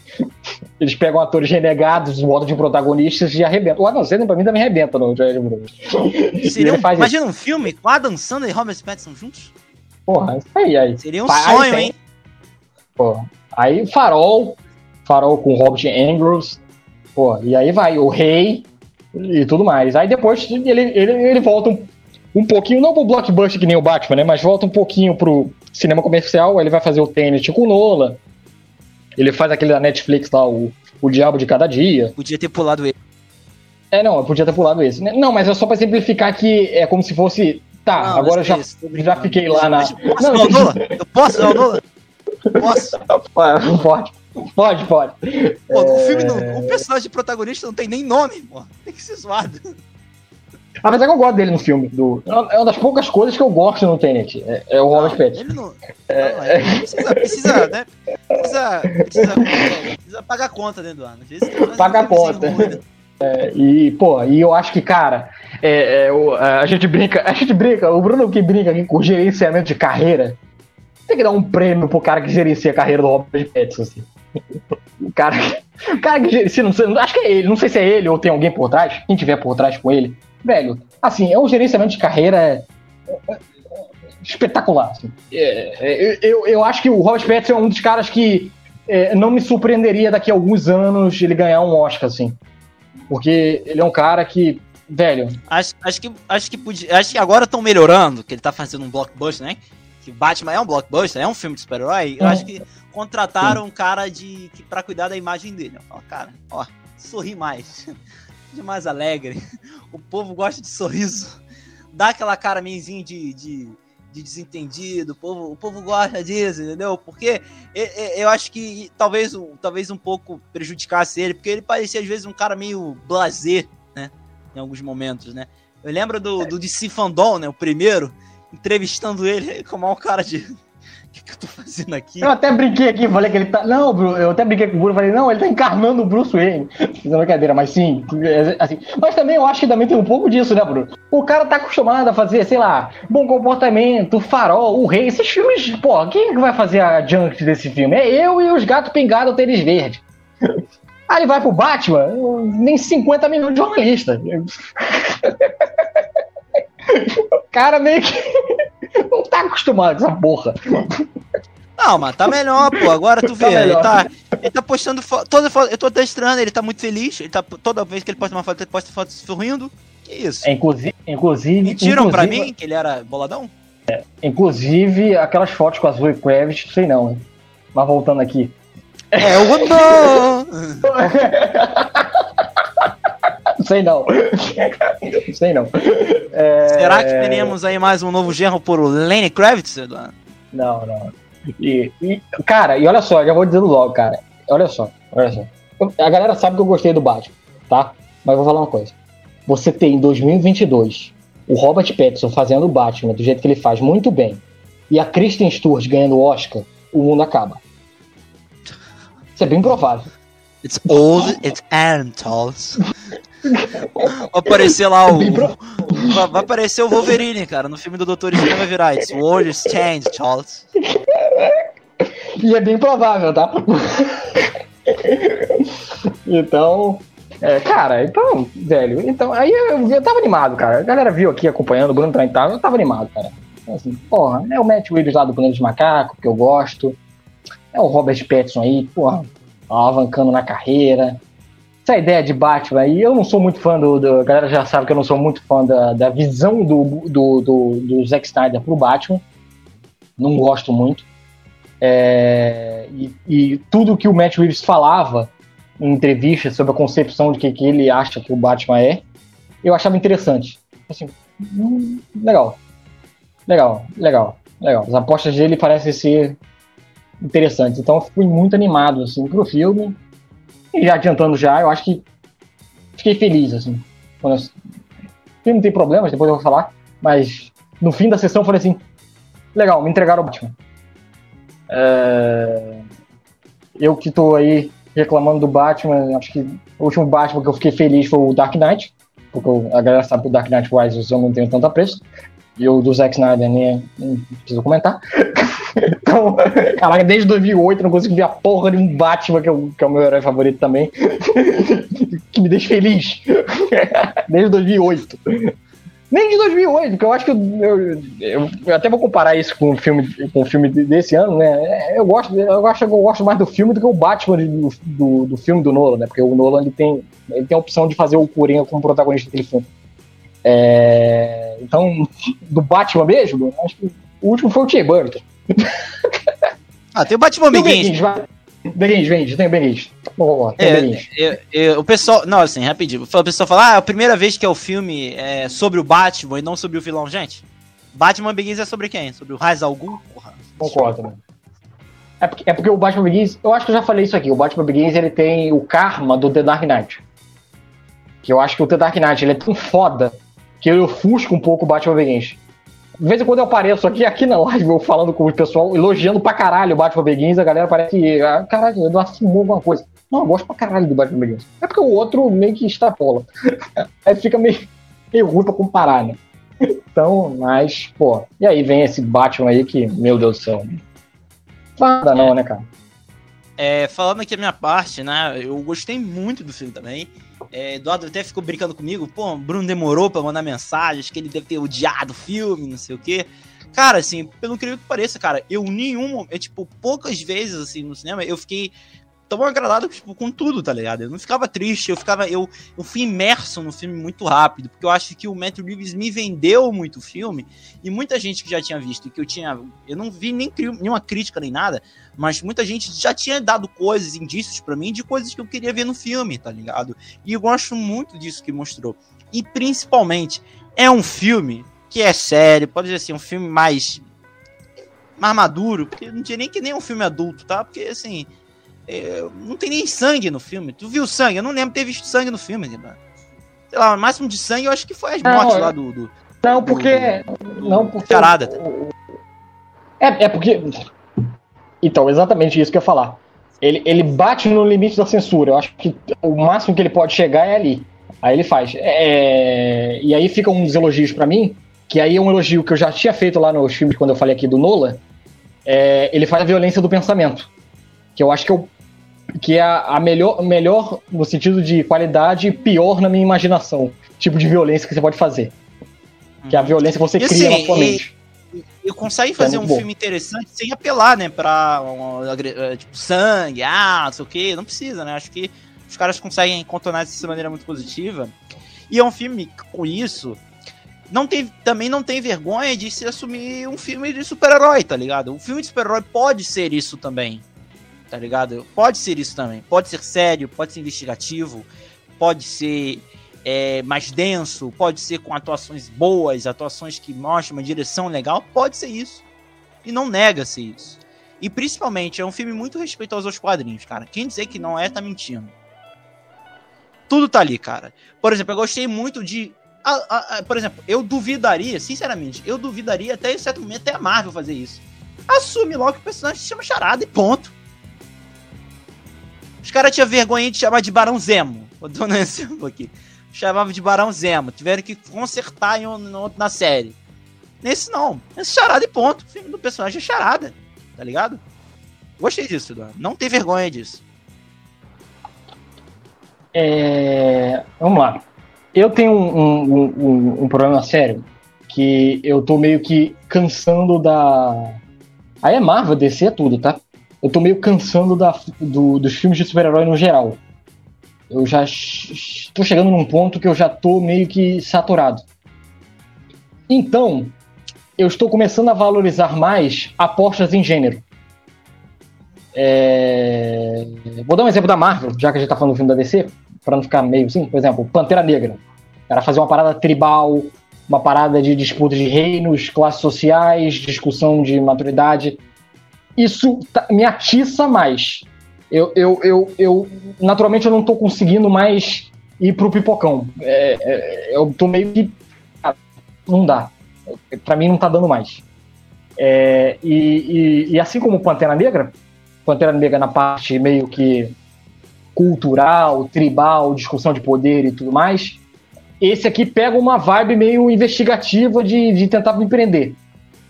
Eles pegam atores renegados, botam de protagonistas e arrebentam. O Adam Sandler, pra mim, também arrebenta no Jared Bruno. Imagina isso. um filme com Adam Sandler e Robert Pattinson juntos? Porra, isso aí. aí. Seria um aí sonho, tem, hein? Pô, aí Farol, Farol com Robert Andrews, pô, e aí vai o Rei e tudo mais. Aí depois ele, ele, ele volta um um pouquinho, não pro blockbuster que nem o Batman, né? Mas volta um pouquinho pro cinema comercial, ele vai fazer o Tenet com o Nola. Ele faz aquele da Netflix lá, o, o Diabo de Cada Dia. Podia ter pulado ele. É, não, eu podia ter pulado esse. Não, mas é só pra simplificar que é como se fosse. Tá, não, agora já, já fiquei lá na. Eu posso, não, Nola? Eu posso, Nola? Posso? Pode. Pode, pode. Pô, é... o filme, não, o personagem protagonista não tem nem nome, pô. Tem que ser zoado. Apesar que eu gosto dele no filme. Do, é uma das poucas coisas que eu gosto no Tenet. É, é o Robert Pattinson. Ele não. É, não, ele precisa, precisa, né? Precisa, precisa, precisa pagar conta, né, Eduardo? Paga a conta. Né? É, e, pô, e eu acho que, cara, é, é, a gente brinca, a gente brinca, o Bruno que brinca aqui com gerenciamento de carreira, tem que dar um prêmio pro cara que gerencia a carreira do Robert Pattinson, assim. O cara, o cara que gerencia, não sei, acho que é ele, não sei se é ele ou tem alguém por trás, quem tiver por trás com ele, velho, assim, é um gerenciamento de carreira espetacular. Assim. É, é, eu, eu acho que o Robert Pattinson é um dos caras que é, não me surpreenderia daqui a alguns anos ele ganhar um Oscar, assim. Porque ele é um cara que, velho. Acho, acho que acho que podia, acho que agora estão melhorando, que ele tá fazendo um blockbuster, né? Que Batman é um blockbuster, é um filme de super-herói. Eu É. acho que contrataram um cara de que para cuidar da imagem dele. Fala, cara, ó, sorri mais. De mais alegre. O povo gosta de sorriso. Dá aquela cara meinzinho de, de, de desentendido. O povo, o povo gosta disso, entendeu? Porque eu acho que talvez, um- talvez um pouco prejudicasse ele, porque ele parecia às vezes um cara meio blazer, né? Em alguns momentos, né? Eu lembro do, do DC Fandom, né? O primeiro, entrevistando ele como um cara de. Que, que eu tô fazendo aqui? Eu até brinquei aqui, falei que ele tá. Não, Bruno, eu até brinquei com o Bruno, falei, não, ele tá encarnando o Bruce Wayne. Fiz uma brincadeira, mas sim, é, assim. Mas também eu acho que também tem um pouco disso, né, Bruno? O cara tá acostumado a fazer, sei lá, bom comportamento, farol, o rei, esses filmes, pô, quem é que vai fazer a junk desse filme? É eu e os gatos pingados tênis verde. Aí ele vai pro Batman, nem 50 milhões de jornalista. O cara meio que não tá acostumado com essa porra. Não, mas tá melhor, pô. Agora tu vê, Tá ele, tá, ele tá postando foto. Toda foto, eu tô até estranho, ele tá muito feliz. Ele tá, toda vez que ele posta uma foto, ele posta foto sorrindo. Que isso? É, inclusive, inclusive, Mentiram pra inclusive- mim que ele era boladão? Inclusive, aquelas fotos com a Zoe Kravitz, sei não, hein? Mas voltando aqui. É o não! sei não. sei não. É, Será que teremos aí mais um novo genro por Lenny Kravitz, Eduardo? Não, não. E, e, cara, e olha só, já vou dizendo logo, cara. Olha só, olha só. Eu- A galera sabe que eu gostei do Batman, tá? Mas eu vou falar uma coisa. Você tem em 2022 o Robert Pattinson fazendo o Batman do jeito que ele faz muito bem e a Kristen Stewart ganhando o Oscar, o mundo acaba. Isso é bem provável. It's old, it's Antols. Vai aparecer lá o. Vai, aparecer o Wolverine, cara. No filme do Doutor Estranho vai virar It's World is Change, Charles. E é bem provável, tá? então, é, cara, então, velho, então, aí eu, eu tava animado, cara. A galera viu aqui acompanhando, o Bruno também tava, eu tava animado, cara. Assim, porra, é o Matt Willis lá do Planeta dos Macacos, que eu gosto. É o Robert Pattinson aí, porra, alavancando na carreira. Essa ideia de Batman aí, eu não sou muito fã do, do- A galera já sabe que eu não sou muito fã da, da visão do, do, do, do Zack Snyder pro Batman. Não gosto muito. É, e, e tudo que o Matt Reeves falava em entrevistas sobre a concepção de que, que ele acha que o Batman é, eu achava interessante. Assim, hum, legal. Legal, legal, legal. As apostas dele parecem ser interessantes. Então eu fui muito animado assim, pro filme. E já adiantando já, eu acho que fiquei feliz, assim. Quando eu... O filme tem problemas, depois eu vou falar. Mas no fim da sessão eu falei assim, legal, me entregaram o Batman. É, Eu que tô aí reclamando do Batman, acho que o último Batman que eu fiquei feliz foi o Dark Knight, porque eu- a galera sabe que o Dark Knight Rises eu não tenho tanto apreço, e o do Zack Snyder nem não preciso comentar. então, caraca, desde 2008 eu não consigo ver a porra de um Batman, que, eu- que é o meu herói favorito também, que me deixa feliz. desde 2008. Nem de 2008, porque eu acho que eu, eu, eu- até vou comparar isso com o filme, com o filme de- desse ano, né? É, Eu gosto, eu que eu gosto mais do filme do que o Batman do, do, do filme do Nolan, né? Porque o Nolan ele tem, ele tem a opção de fazer o Coringa como protagonista daquele filme. É, então, do Batman mesmo, acho que o último foi o Tim Burton. Ah, tem o Batman Tem o Begins. Begins, Begins, tem o Begins. Vamos lá, tem o É, Begins. eu- eu- o pessoal. Não, assim, rapidinho. O pessoal fala, ah, é a primeira vez que é o filme é sobre o Batman e não sobre o vilão. Gente, Batman Begins é sobre quem? Sobre o Raiz Algum? Porra. Concordo, mano. É porque, é porque o Batman Begins, eu acho que eu já falei isso aqui, o Batman Begins ele tem o karma do The Dark Knight. Que eu acho que o The Dark Knight ele é tão foda que eu ofusco um pouco o Batman Begins. De vez em quando eu apareço aqui, aqui na live, eu falando com o pessoal, elogiando pra caralho o Batman Begins, a galera parece que, ah, caralho, eu fumou alguma coisa. Não, eu gosto pra caralho do Batman Begins. É porque o outro meio que extrapola. Aí fica meio, meio ruim pra comparar, né? Então, mas, pô, e aí vem esse Batman aí que, meu Deus do céu. Nada não, né, cara? É, falando aqui a minha parte, né? Eu gostei muito do filme também. É, Eduardo até ficou brincando comigo, pô, Bruno demorou pra mandar mensagem, acho que ele deve ter odiado o filme, não sei o quê. Cara, assim, pelo incrível que pareça, cara, eu nenhum, é tipo, poucas vezes, assim, no cinema, eu fiquei tão agradado tipo, com tudo, tá ligado? Eu não ficava triste, eu ficava. Eu, eu fui imerso no filme muito rápido, porque eu acho que o Matthew Reeves me vendeu muito o filme, e muita gente que já tinha visto, que eu tinha. Eu não vi nem nenhuma crítica nem nada, mas muita gente já tinha dado coisas, indícios para mim de coisas que eu queria ver no filme, tá ligado? E eu gosto muito disso que mostrou. E principalmente, é um filme que é sério, pode dizer assim, um filme mais. mais maduro, porque não tinha nem que nem um filme adulto, tá? Porque assim não tem nem sangue no filme. Tu viu sangue? Eu não lembro de ter visto sangue no filme, né? Sei lá, o máximo de sangue eu acho que foi as mortes não, lá do, do. Não, porque. Do, do, não, porque. Charada. É, é porque. Então, exatamente isso que eu ia falar. Ele, ele bate no limite da censura. Eu acho que o máximo que ele pode chegar é ali. Aí ele faz. É... E aí fica uns elogios para mim, que aí é um elogio que eu já tinha feito lá nos filmes quando eu falei aqui do Nola. É... Ele faz a violência do pensamento. Que eu acho que é o que é a, melhor, melhor no sentido de qualidade e pior na minha imaginação. Tipo de violência que você pode fazer. Que é a uhum. violência que você e, cria assim, na sua mente. E, consegue fazer é um bom. filme interessante sem apelar, né, pra um, eh, tipo, sangue, ah, não sei o que, não precisa, né? Acho que os caras conseguem contornar isso de maneira muito positiva. E é um filme com isso. Não tem, também não tem vergonha de se assumir um filme de super-herói, tá ligado? Um filme de super-herói pode ser isso também tá ligado? Pode ser isso também. Pode ser sério, pode ser investigativo, pode ser é, mais denso, pode ser com atuações boas, atuações que mostram uma direção legal, pode ser isso. E não nega-se isso. E principalmente, é um filme muito respeitoso aos quadrinhos, cara. Quem dizer que não é, tá mentindo. Tudo tá ali, cara. Por exemplo, eu gostei muito de. A, a, a, por exemplo, eu duvidaria, sinceramente, eu duvidaria até em certo momento até a Marvel fazer isso. Assume logo que o personagem se chama Charada e ponto. Caras tinham vergonha de chamar de Barão Zemo. Vou dar um exemplo aqui. Chamava de Barão Zemo. Tiveram que consertar em um, no, na série. Nesse não. Esse charada e ponto. O filme do personagem é charada. Tá ligado? Gostei disso, Eduardo. Não tem vergonha disso. É... Vamos lá. Eu tenho um, um, um, um, problema sério que eu tô meio que cansando da. Aí é Marvel, DC é tudo, tá? Eu tô meio cansando da, do, dos filmes de super-herói no geral. Eu já estou chegando num ponto que eu já tô meio que saturado. Então, eu estou começando a valorizar mais apostas em gênero. É... Vou dar um exemplo da Marvel, já que a gente tá falando do filme da DC, para não ficar meio assim. Por exemplo, Pantera Negra. Era fazer uma parada tribal, uma parada de disputa de reinos, classes sociais, discussão de maturidade isso tá, me atiça mais. Eu, eu, eu, eu, naturalmente, eu não estou conseguindo mais ir pro pipocão. É, é, eu tô meio que. Ah, não dá. Para mim, não tá dando mais. É, e, e, e, assim como Pantera Negra, Pantera Negra na parte meio que cultural, tribal, discussão de poder e tudo mais, esse aqui pega uma vibe meio investigativa de, de tentar me prender.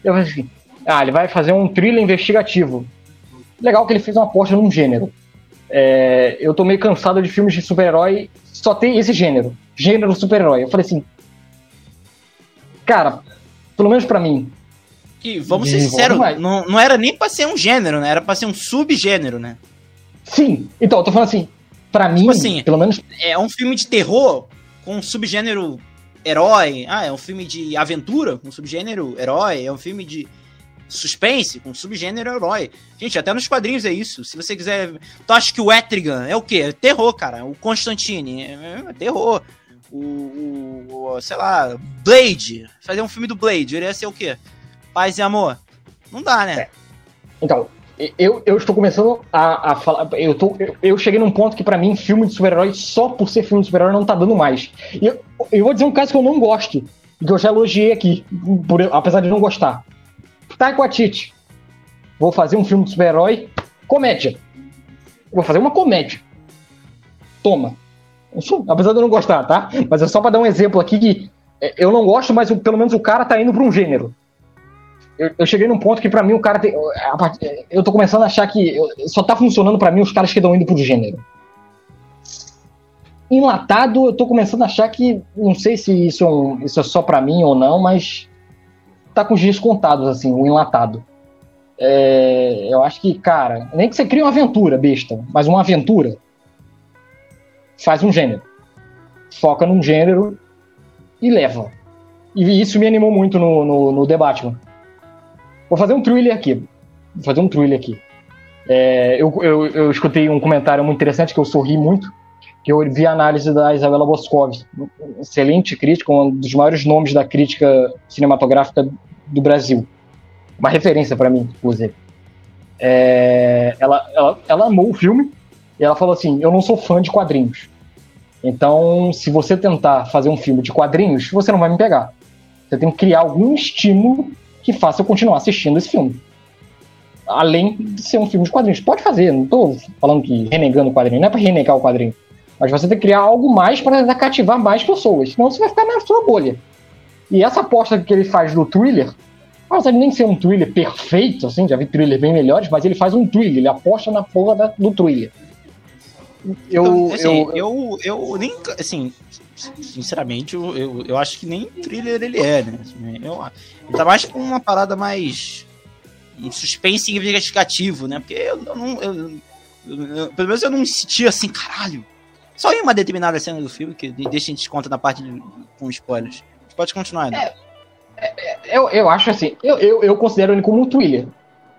Eu acho assim, ah, ele vai fazer um thriller investigativo. Legal que ele fez uma aposta num gênero. É, eu tô meio cansado de filmes de super-herói, só tem esse gênero. Gênero super-herói. Eu falei assim. Cara, pelo menos para mim. Que, vamos ser sinceros, não, não era nem pra ser um gênero, né? Era pra ser um subgênero, né? Sim, então, eu tô falando assim, pra tipo mim, assim, pelo menos. É um filme de terror com um subgênero herói. Ah, é um filme de aventura com um subgênero herói. É um filme de suspense, com subgênero herói. Gente, até nos quadrinhos é isso. Se você quiser. Tu acha que o Etrigan é o quê? É terror, cara. O Constantine é, é terror. O, o, o, sei lá, Blade. Fazer um filme do Blade, ele ia ser o quê? Paz e amor. Não dá, né? É. Então, eu, eu estou começando a, a falar. Eu, tô, eu, eu, cheguei num ponto que, para mim, filme de super-herói, só por ser filme de super-herói, não tá dando mais. E eu, eu vou dizer um caso que eu não gosto, que eu já elogiei aqui, por, apesar de não gostar. Taika Waititi. Vou fazer um filme de super-herói, comédia. Vou fazer uma comédia. Toma. Apesar de eu não gostar, tá? Mas é só para dar um exemplo aqui que é, eu não gosto, mas pelo menos o cara tá indo para um gênero. Eu, eu, cheguei num ponto que para mim o cara tem. Eu tô começando a achar que só tá funcionando para mim os caras que estão indo pro gênero. Enlatado, eu tô começando a achar que. Não sei se isso é, um, isso é só para mim ou não, mas tá com os dias contados, assim, o enlatado. é, eu acho que, cara, nem que você crie uma aventura besta, mas uma aventura, faz um gênero. Foca num gênero e leva. E isso me animou muito no, no, no The Batman. Vou fazer um thriller aqui. Vou fazer um thriller aqui. É, eu, eu, eu, escutei um comentário muito interessante que eu sorri muito, que eu vi a análise da Isabela Boscov, excelente crítica, um dos maiores nomes da crítica cinematográfica do Brasil. Uma referência para mim, inclusive. É, ela, ela, ela amou o filme e ela falou assim: Eu não sou fã de quadrinhos. Então, se você tentar fazer um filme de quadrinhos, você não vai me pegar. Você tem que criar algum estímulo que faça eu continuar assistindo esse filme além de ser um filme de quadrinhos. Pode fazer, não estou falando que renegando o quadrinho, não é para renegar o quadrinho. Mas você tem que criar algo mais para cativar mais pessoas, senão você vai ficar na sua bolha. E essa aposta que ele faz do thriller, apesar de nem ser um thriller perfeito, assim, já vi thriller bem melhores, mas ele faz um thriller, ele aposta na porra da, do thriller. Eu, então, assim, eu, eu, eu, nem, assim, sinceramente, eu, eu, eu, acho que nem thriller ele é, né? Eu, ele tá mais com uma parada mais um suspense investigativo, né? Porque eu, eu não. Eu, eu, pelo menos eu não me sentia assim, caralho. Só em uma determinada cena do filme, que deixa a gente conta na parte de, com spoilers. Pode continuar, né? Eu, eu acho assim, eu, eu, eu considero ele como um thriller.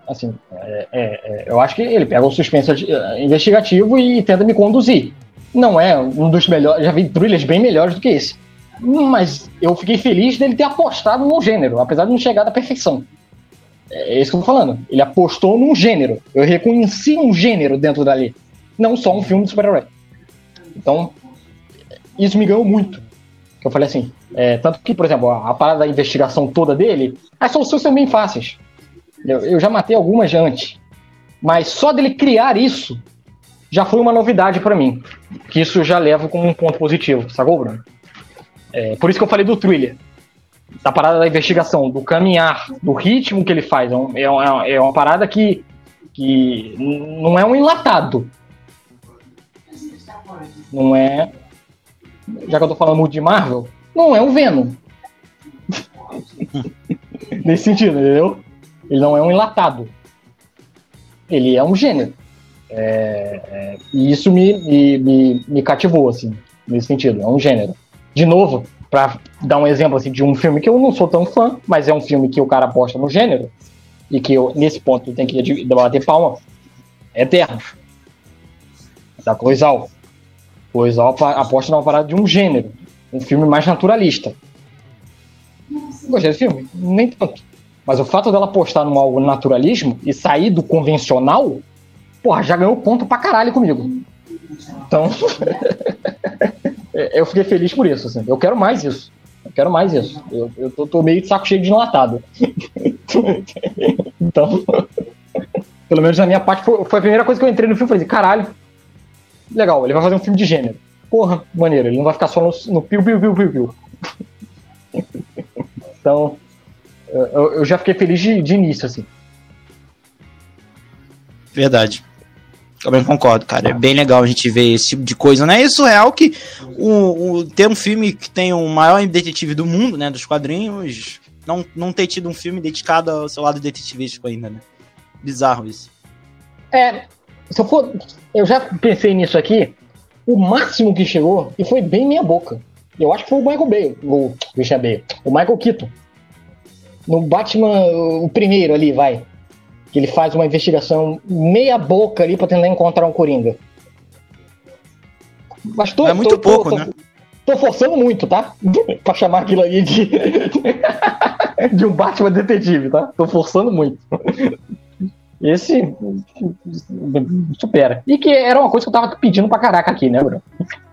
Assim, é, é, é eu acho que ele pega o suspense eh, investigativo e tenta me conduzir. Não é um dos melhores, já vi thrillers bem melhores do que esse. Mas eu fiquei feliz dele ter apostado no gênero, apesar de não chegar da perfeição. É isso que eu tô falando. Ele apostou num gênero. Eu reconheci um gênero dentro dali. Não só um filme de super-herói. Então, isso me ganhou muito. Eu falei assim, é, tanto que, por exemplo, a, a, parada da investigação toda dele, as soluções são bem fáceis. Eu, eu já matei algumas antes. Mas só dele criar isso já foi uma novidade para mim. Que isso já leva como um ponto positivo, sacou, Bruno? É, por isso que eu falei do thriller da parada da investigação, do caminhar, do ritmo que ele faz. É, um, é, uma, é uma parada que, que não é um enlatado. Não é. Já que eu tô falando muito de Marvel, não é um Venom. Nesse sentido, entendeu? Ele não é um enlatado. Ele é um gênero. É, é, e isso me, me, me, me cativou, assim, nesse sentido. É um gênero. De novo, para dar um exemplo assim, de um filme que eu não sou tão fã, mas é um filme que o cara aposta no gênero, e que eu, nesse ponto tem que bater palma, é Eternos. Da Cloizal. Cloizal aposta na parada de um gênero, um filme mais naturalista. Gostei desse filme? Nem tanto. Mas o fato dela apostar num algo naturalismo e sair do convencional, porra, já ganhou ponto pra caralho comigo. Então, eu fiquei feliz por isso. Assim. Eu quero mais isso. Eu quero mais isso. Eu, eu tô, tô meio de saco cheio de enlatado. então, pelo menos na minha parte, foi, a primeira coisa que eu entrei no filme e falei: caralho, legal, ele vai fazer um filme de gênero. Porra, maneiro, ele não vai ficar só no, no piu, piu, piu, piu, piu. então, eu, eu, já fiquei feliz de, de início, assim. Verdade. Também concordo, cara. É bem legal a gente ver esse tipo de coisa, né? É surreal que o, o, ter um filme que tem o maior detetive do mundo, né? Dos quadrinhos, não, não ter tido um filme dedicado ao seu lado detetivístico ainda, né? Bizarro isso. É, se eu for. Eu já pensei nisso aqui. O máximo que chegou, e foi bem minha boca. Eu acho que foi o Michael Bay, o Christian Bale, o Michael Keaton. No Batman, o primeiro ali, vai que ele faz uma investigação meia boca ali para tentar encontrar um Coringa. Mas tô, é muito tô, pouco, tô, né? Tô, tô forçando muito, tá? pra chamar aquilo ali de, de um Batman detetive, tá? Tô forçando muito. Esse supera. E que era uma coisa que eu tava pedindo pra caraca aqui, né, Bruno?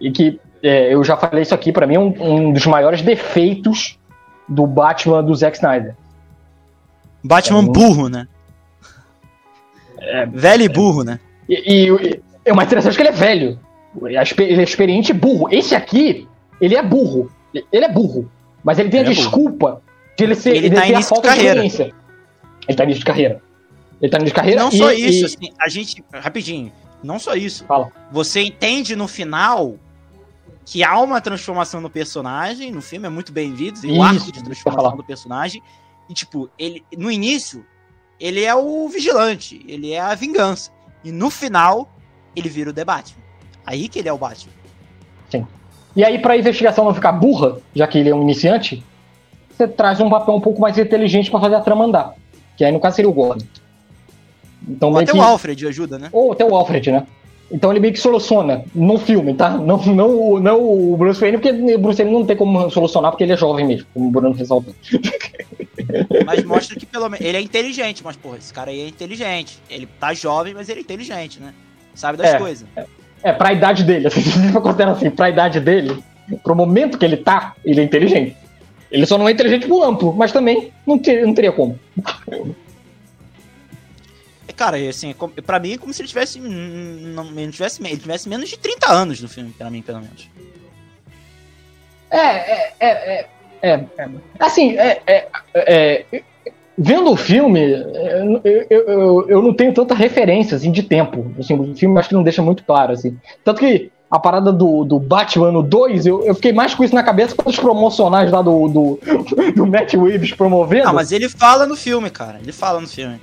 E que é, eu já falei isso aqui, para mim, é um, um dos maiores defeitos do Batman do Zack Snyder Batman é burro, né? É, velho e burro, né? E, e, é uma interessante que ele é velho. Ele é experiente e burro. Esse aqui, ele é burro. Ele é burro. Mas ele tem ele a é desculpa burro. de ele ser. Ele, ele tá ter a falta de, de experiência. Ele tá início de carreira. Ele tá início de carreira. Não e, só isso, e... assim, a gente. Rapidinho. Não só isso. Fala. Você entende no final que há uma transformação no personagem, no filme é muito bem-vindo, e o arco de transformação do personagem, e, tipo, ele, no início, ele é o vigilante, ele é a vingança. E no final, ele vira o Batman. Aí que ele é o Batman. Sim. E aí, pra investigação não ficar burra, já que ele é um iniciante, você traz um papel um pouco mais inteligente para fazer a trama andar. Que aí, no caso, seria o Gordon. Então, Ou até que... o Alfred ajuda, né? Ou até o Alfred, né? Então ele meio que soluciona no filme, tá? Não, não, não o Bruce Wayne, porque o Bruce Wayne não tem como solucionar porque ele é jovem mesmo, como o Bruno ressaltou. Mas mostra que pelo menos. Ele é inteligente, mas, porra, esse cara aí é inteligente. Ele tá jovem, mas ele é inteligente, né? Sabe das é, coisas. É, é, pra idade dele, assim, considera assim, pra idade dele, pro momento que ele tá, ele é inteligente. Ele só não é inteligente pro amplo, mas também não, ter, não teria como. Cara, assim, pra mim é como se ele tivesse. Não, ele, tivesse ele tivesse menos de 30 anos no filme, pra mim, pelo menos. É, é, é. é, é, é. Assim, é, é, é, vendo o filme, eu, eu, eu, não tenho tanta referência assim, de tempo. Assim, o filme acho que não deixa muito claro. Assim. Tanto que a parada do, do Batman no 2, eu, eu fiquei mais com isso na cabeça com os promocionais lá do, do, do Matt Reeves promovendo. Ah, mas ele fala no filme, cara. Ele fala no filme.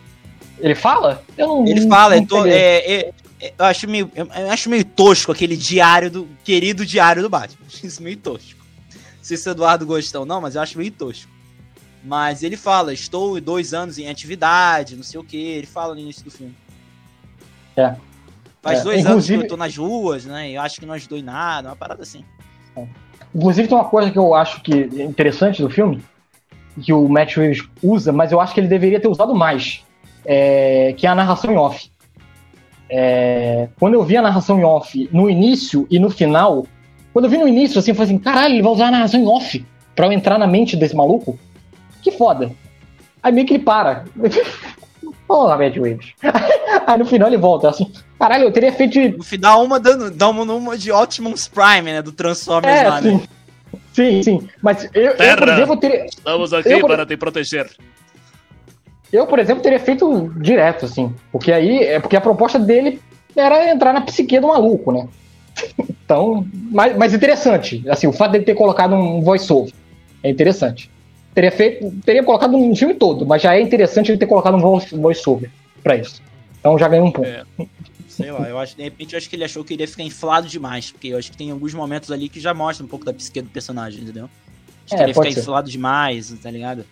Ele fala? Eu não, ele fala, não tô, é, é, é, eu, acho meio, eu acho meio tosco aquele diário do. Querido diário do Batman. Isso meio tosco. Não sei se o Eduardo gosta ou não, mas eu acho meio tosco. Mas ele fala, estou dois anos em atividade, não sei o que. Ele fala no início do filme. É. Faz é. dois Inclusive... anos que eu tô nas ruas, né? Eu acho que não ajudou em nada, uma parada assim. É. Inclusive tem uma coisa que eu acho que é interessante do filme, que o Matt Reeves usa, mas eu acho que ele deveria ter usado mais é, que é a narração em off. É, quando eu vi a narração em off no início e no final, quando eu vi no início, assim, eu falei assim, caralho, ele vai usar a narração em off pra eu entrar na mente desse maluco? Que foda. Aí meio que ele para. Olá, Matt Waves. Aí no final ele volta, assim, caralho, eu teria feito... No final, uma dando, dá uma, uma de Optimus Prime, né, do Transformers é, lá, né? sim. né? Sim, sim. Mas eu, Terra, eu por exemplo, teria... Estamos aqui eu, para te proteger. Eu, por exemplo, teria feito direto, assim. Porque aí, é porque a proposta dele era entrar na psique do maluco, né? então, mas, mas interessante. Assim, o fato dele ter colocado um voice-over é interessante. Teria feito, teria colocado um filme todo, mas já é interessante ele ter colocado um voice-over pra isso. Então já ganhou um ponto. É. Sei lá, eu acho, de repente eu acho que ele achou que ele ia ficar inflado demais, porque eu acho que tem alguns momentos ali que já mostram um pouco da psique do personagem, entendeu? Acho é, que ele ia ficar ser. inflado demais, tá ligado?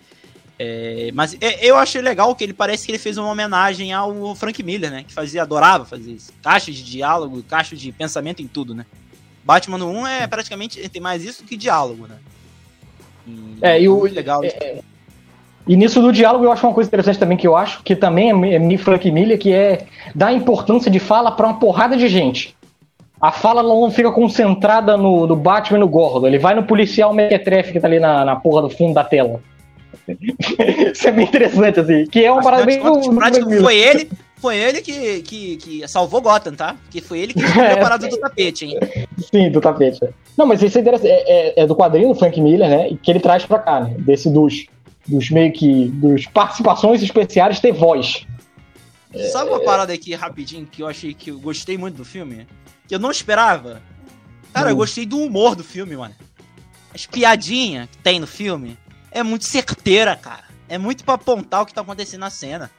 É, mas é, eu achei legal que ele parece que ele fez uma homenagem ao Frank Miller, né? Que fazia, adorava fazer isso. Caixa de diálogo, caixa de pensamento em tudo, né? Batman no 1 é praticamente tem mais isso que diálogo, né? E, é, e o legal. É, é, e nisso do diálogo eu acho uma coisa interessante também que eu acho que também é, é Frank Miller que é dar importância de fala para uma porrada de gente. A fala não fica concentrada no, no Batman e no Gordon. Ele vai no policial mequetrefe que tá ali na, na porra do fundo da tela. Isso é bem interessante, assim. Que é uma parada bem. foi ele, foi ele que, que, que salvou Gotham, tá? Que foi ele que escolheu a parada do tapete, hein? Sim, do tapete. Não, mas isso é interessante. É, é, é, do quadrinho do Frank Miller, né? Que ele traz pra cá, né? Desse dos, dos meio que. dos participações especiais ter voz. Sabe uma parada aqui rapidinho que eu achei que eu gostei muito do filme? Que eu não esperava? Cara, hum. eu gostei do humor do filme, mano. As piadinhas que tem no filme é muito certeira, cara. É muito pra apontar o que tá acontecendo na cena.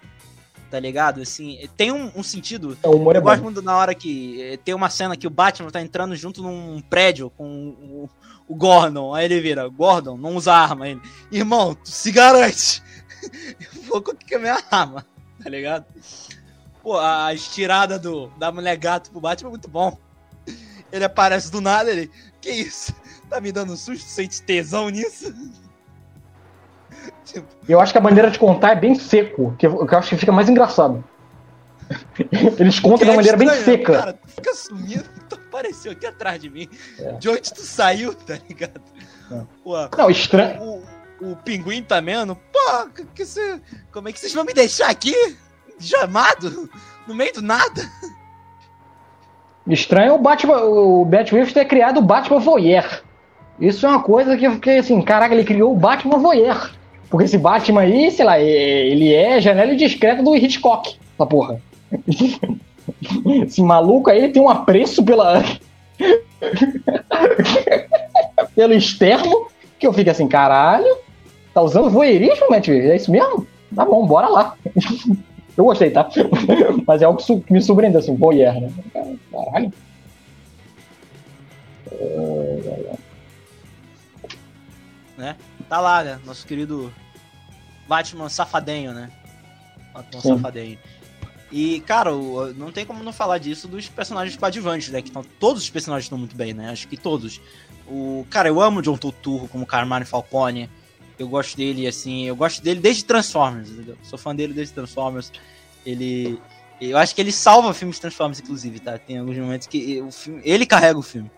Tá ligado? Assim, tem um, um sentido. É, eu é gosto muito na hora que eh, tem uma cena que o Batman tá entrando junto num prédio com o, o Gordon. Aí ele vira, Gordon, não usa arma. Ele, irmão, tu se garante. Eu vou com que é a minha arma, tá ligado? Pô, a estirada do, da mulher gato pro Batman é muito bom. Ele aparece do nada, ele. Que isso? Tá me dando susto? Sente tesão nisso? Eu acho que a maneira de contar é bem seco, que eu, que acho que fica mais engraçado. Eles contam de uma maneira bem seca. Cara, fica sumindo, tu apareceu aqui atrás de mim. É. De onde tu saiu, tá ligado? É. Pô, não, estranho. O, o, pinguim também, tá pô, que cê, como é que vocês vão me deixar aqui? Chamado? No meio do nada? Estranho o Batman, o Batman ter criado o Batman Voyeur. Isso é uma coisa que eu fiquei assim, caraca, ele criou o Batman Voyeur. Porque esse Batman aí, sei lá, ele é janela discreta do Hitchcock, essa porra. Esse maluco aí ele tem um apreço pela. pelo externo, que eu fico assim, caralho, tá usando voyeurismo, Matt? É isso mesmo? Tá bom, bora lá. Eu gostei, tá? Mas é algo que me surpreendeu, assim, Boyer, né? Caralho. Né? Tá lá, né? Nosso querido Batman safadinho, né? Batman Sim. safadinho. E, cara, não tem como não falar disso dos personagens coadjuvantes, né? Que tão, todos os personagens estão muito bem, né? Acho que todos. O, cara, eu amo o John Turturro como Carmine Falcone. Eu gosto dele, assim, eu gosto dele desde Transformers, entendeu? Sou fã dele desde Transformers. Ele. Eu acho que ele salva filmes Transformers, inclusive, tá? Tem alguns momentos que o filme, ele carrega o filme.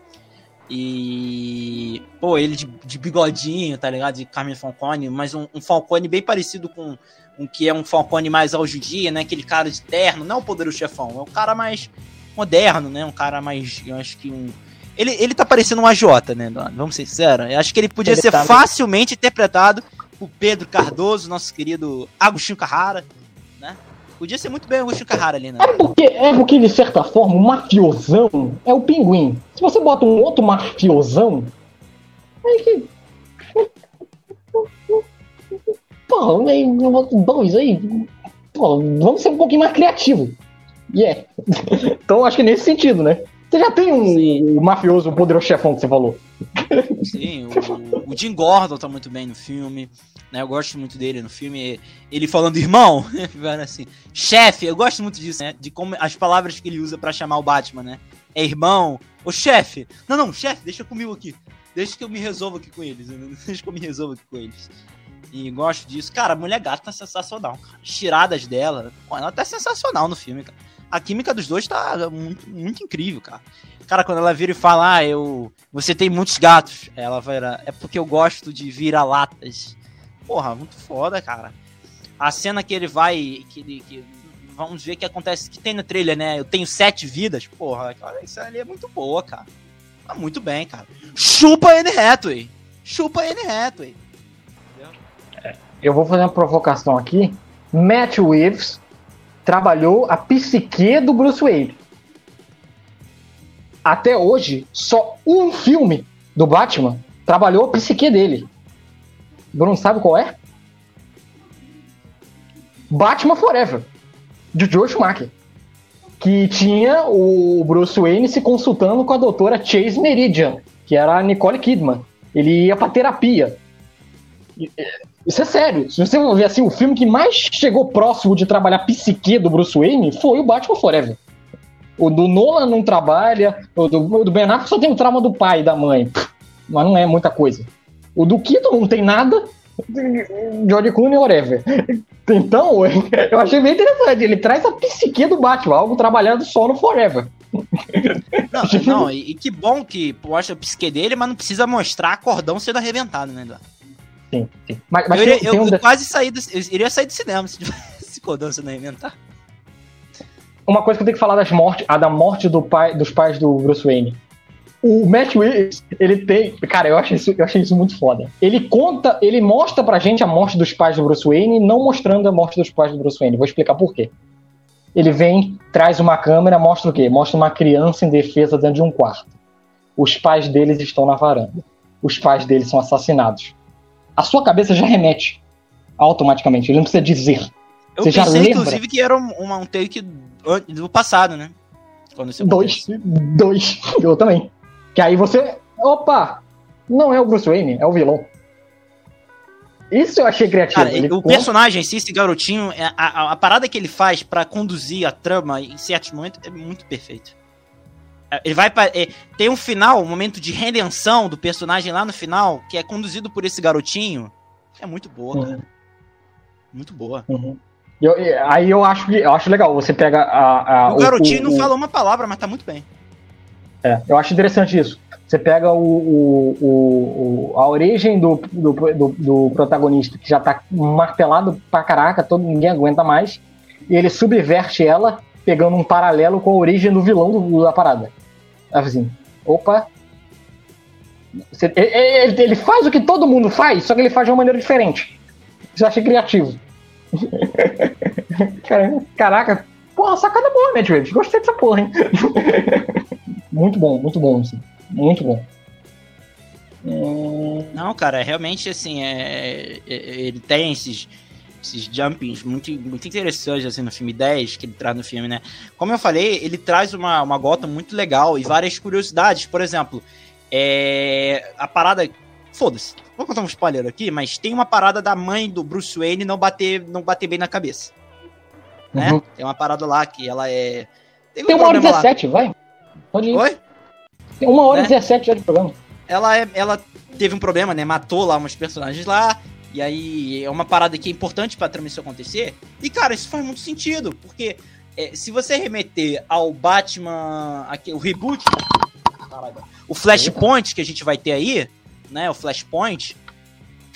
E. Pô, ele de, de bigodinho, tá ligado? De Carmen Falcone, mas um, um Falcone bem parecido com o um, que é um Falcone mais hoje em dia, né? Aquele cara de terno, não o poderoso chefão, é um cara mais moderno, né? Um cara mais. Eu acho que um. Ele, ele tá parecendo um AJ, né? Vamos ser sinceros. Eu acho que ele podia ele ser tá... facilmente interpretado por Pedro Cardoso, nosso querido Agostinho Carrara, né? Podia ser muito bem o Agostinho Carrara ali, né? É porque, é porque, de certa forma, o mafiosão é o pinguim. Se você bota um outro mafiosão, é que. Pô, dois aí. Pô, vamos ser um pouquinho mais criativo. Yeah. então acho que nesse sentido, né? Você já tem um, o mafioso, o poderoso chefão que você falou. Sim, o, o Jim Gordon tá muito bem no filme. Né, eu gosto muito dele no filme. Ele falando irmão, assim, chefe, eu gosto muito disso, né? De como as palavras que ele usa para chamar o Batman, né? É irmão, o chefe. Não, não, chefe, deixa comigo aqui. Deixa que eu me resolva aqui com eles. Deixa que eu me resolva aqui com eles. E gosto disso. Cara, a mulher gata tá sensacional. As tiradas dela, ela tá sensacional no filme, cara a química dos dois tá muito, muito incrível, cara. Cara, quando ela vira e fala, ah, eu. Você tem muitos gatos. Ela vai. É porque eu gosto de vira-latas. Porra, muito foda, cara. A cena que ele vai. Que, que, vamos ver o que acontece. Que tem no trailer, né? Eu tenho sete vidas. Porra, cara, isso ali é muito boa, cara. Tá muito bem, cara. Chupa Anne Hathaway. Chupa Anne Hathaway. Eu vou fazer uma provocação aqui. Matt Reeves trabalhou a psique do Bruce Wayne. Até hoje, só um filme do Batman trabalhou a psique dele. Bruno sabe qual é? Batman Forever, de George Schumacher. Que tinha o Bruce Wayne se consultando com a doutora Chase Meridian, que era a Nicole Kidman. Ele ia pra terapia. Isso é sério. Se você ver assim, o filme que mais chegou próximo de trabalhar psique do Bruce Wayne foi o Batman Forever. O do Nolan não trabalha, o do, o do Ben Affleck só tem o trauma do pai e da mãe. Mas não é muita coisa. O do Keaton não tem nada, George Clooney whatever. Então, eu achei bem interessante. Ele traz a psique do Batman, algo trabalhado só no Forever. Não, não e, e, que bom que mostra a psique dele, mas não precisa mostrar cordão sendo arrebentado, né, Eduardo? Sim, sim. Mas, mas eu, iria, eu, um eu quase saí do, eu iria sair do cinema se tivesse Kodança não inventar. Uma coisa que eu tenho que falar das mortes, a da morte do pai, dos pais do Bruce Wayne. O Matt Reeves, ele tem. Cara, eu achei, isso, eu achei isso muito foda. Ele conta, ele mostra pra gente a morte dos pais do Bruce Wayne, não mostrando a morte dos pais do Bruce Wayne. Vou explicar por quê. Ele vem, traz uma câmera, mostra o quê? Mostra uma criança em defesa dentro de um quarto. Os pais deles estão na varanda. Os pais deles são assassinados a sua cabeça já remete automaticamente. Ele não precisa dizer. Eu você pensei, já lembra. inclusive, que era um, um take do passado, né? Quando você dois. Dois. Eu também. Que aí você. Opa! Não é o Bruce Wayne, é o vilão. Isso eu achei criativo. Cara, o conta... personagem, esse garotinho, é, a, a, a, parada que ele faz para conduzir a trama em certos momentos é muito perfeito. Ele vai pra, é, tem um final, um momento de redenção do personagem lá no final, que é conduzido por esse garotinho. É muito boa, uhum. cara. Muito boa. Uhum. Eu, aí eu acho, eu acho legal. Você pega a. a o garotinho o, o, não fala uma palavra, mas tá muito bem. É, eu acho interessante isso. Você pega o, o, a origem do, do, do, do, protagonista, que já tá martelado pra caraca, todo, ninguém aguenta mais, e ele subverte ela pegando um paralelo com a origem do vilão do, da parada. Assim, opa. Você, ele, ele, faz o que todo mundo faz, só que ele faz de uma maneira diferente. Isso eu achei criativo. Caraca, porra, sacada boa, né? Gostei dessa porra, hein? muito bom, muito bom, assim. Muito bom. Não, cara, realmente, assim, é, é, ele tem esses esses jumpings muito, muito interessantes assim, no filme 10, que ele traz no filme, né? Como eu falei, ele traz uma, uma gota muito legal e várias curiosidades. Por exemplo, é, a parada. Foda-se, vou contar um spoiler aqui, mas tem uma parada da mãe do Bruce Wayne não bater, não bater bem na cabeça. Né? Uhum. Tem uma parada lá que ela é. Tem, tem uma hora e 17, lá. vai. Pode ir. Oi? Tem uma hora e né? 17 já de programa. Ela, é, ela teve um problema, né? Matou lá uns personagens lá. E aí é uma parada que é importante pra trama isso acontecer. E, cara, isso faz muito sentido, porque é, se você remeter ao Batman. Aqui, o reboot. Caralho, o Flashpoint que a gente vai ter aí, né? O Flashpoint.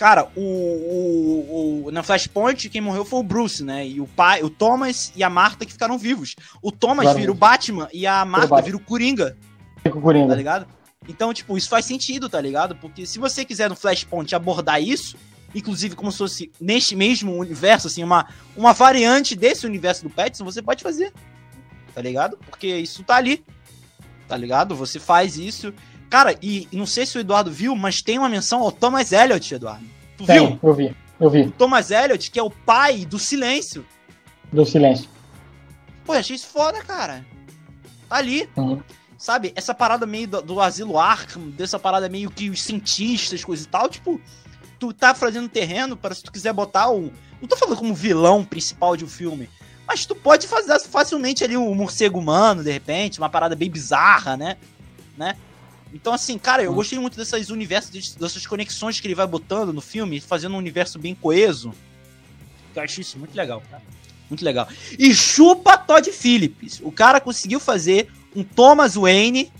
Cara, o, o, o, na Flashpoint quem morreu foi o Bruce, né? E o pai, o Thomas e a Marta que ficaram vivos. O Thomas claro. vira o Batman e a Marta vira o Coringa. Fica o Coringa. Tá ligado? Então, tipo, isso faz sentido, tá ligado? Porque se você quiser no Flashpoint abordar isso, inclusive como se fosse neste mesmo universo, assim, uma, uma variante desse universo do Petson, você pode fazer. Tá ligado? Porque isso tá ali. Tá ligado? Você faz isso. Cara, e não sei se o Eduardo viu, mas tem uma menção ao Thomas Elliott, Eduardo. Tu tem, viu? Eu vi, eu vi. O Thomas Elliott, que é o pai do silêncio. Do silêncio. Pô, achei isso foda, cara. Tá ali. Uhum. Sabe? Essa parada meio do, do asilo Arkham, dessa parada meio que os cientistas, coisa e tal, tipo, tu tá fazendo terreno para se tu quiser botar o. Não tô falando como vilão principal de um filme. Mas tu pode fazer facilmente ali um morcego humano, de repente, uma parada bem bizarra, né? né? Então, assim, cara, eu hum. gostei muito dessas universos, dessas conexões que ele vai botando no filme, fazendo um universo bem coeso. Eu acho isso muito legal, cara. Muito legal. E chupa Todd Phillips. O cara conseguiu fazer um Thomas Wayne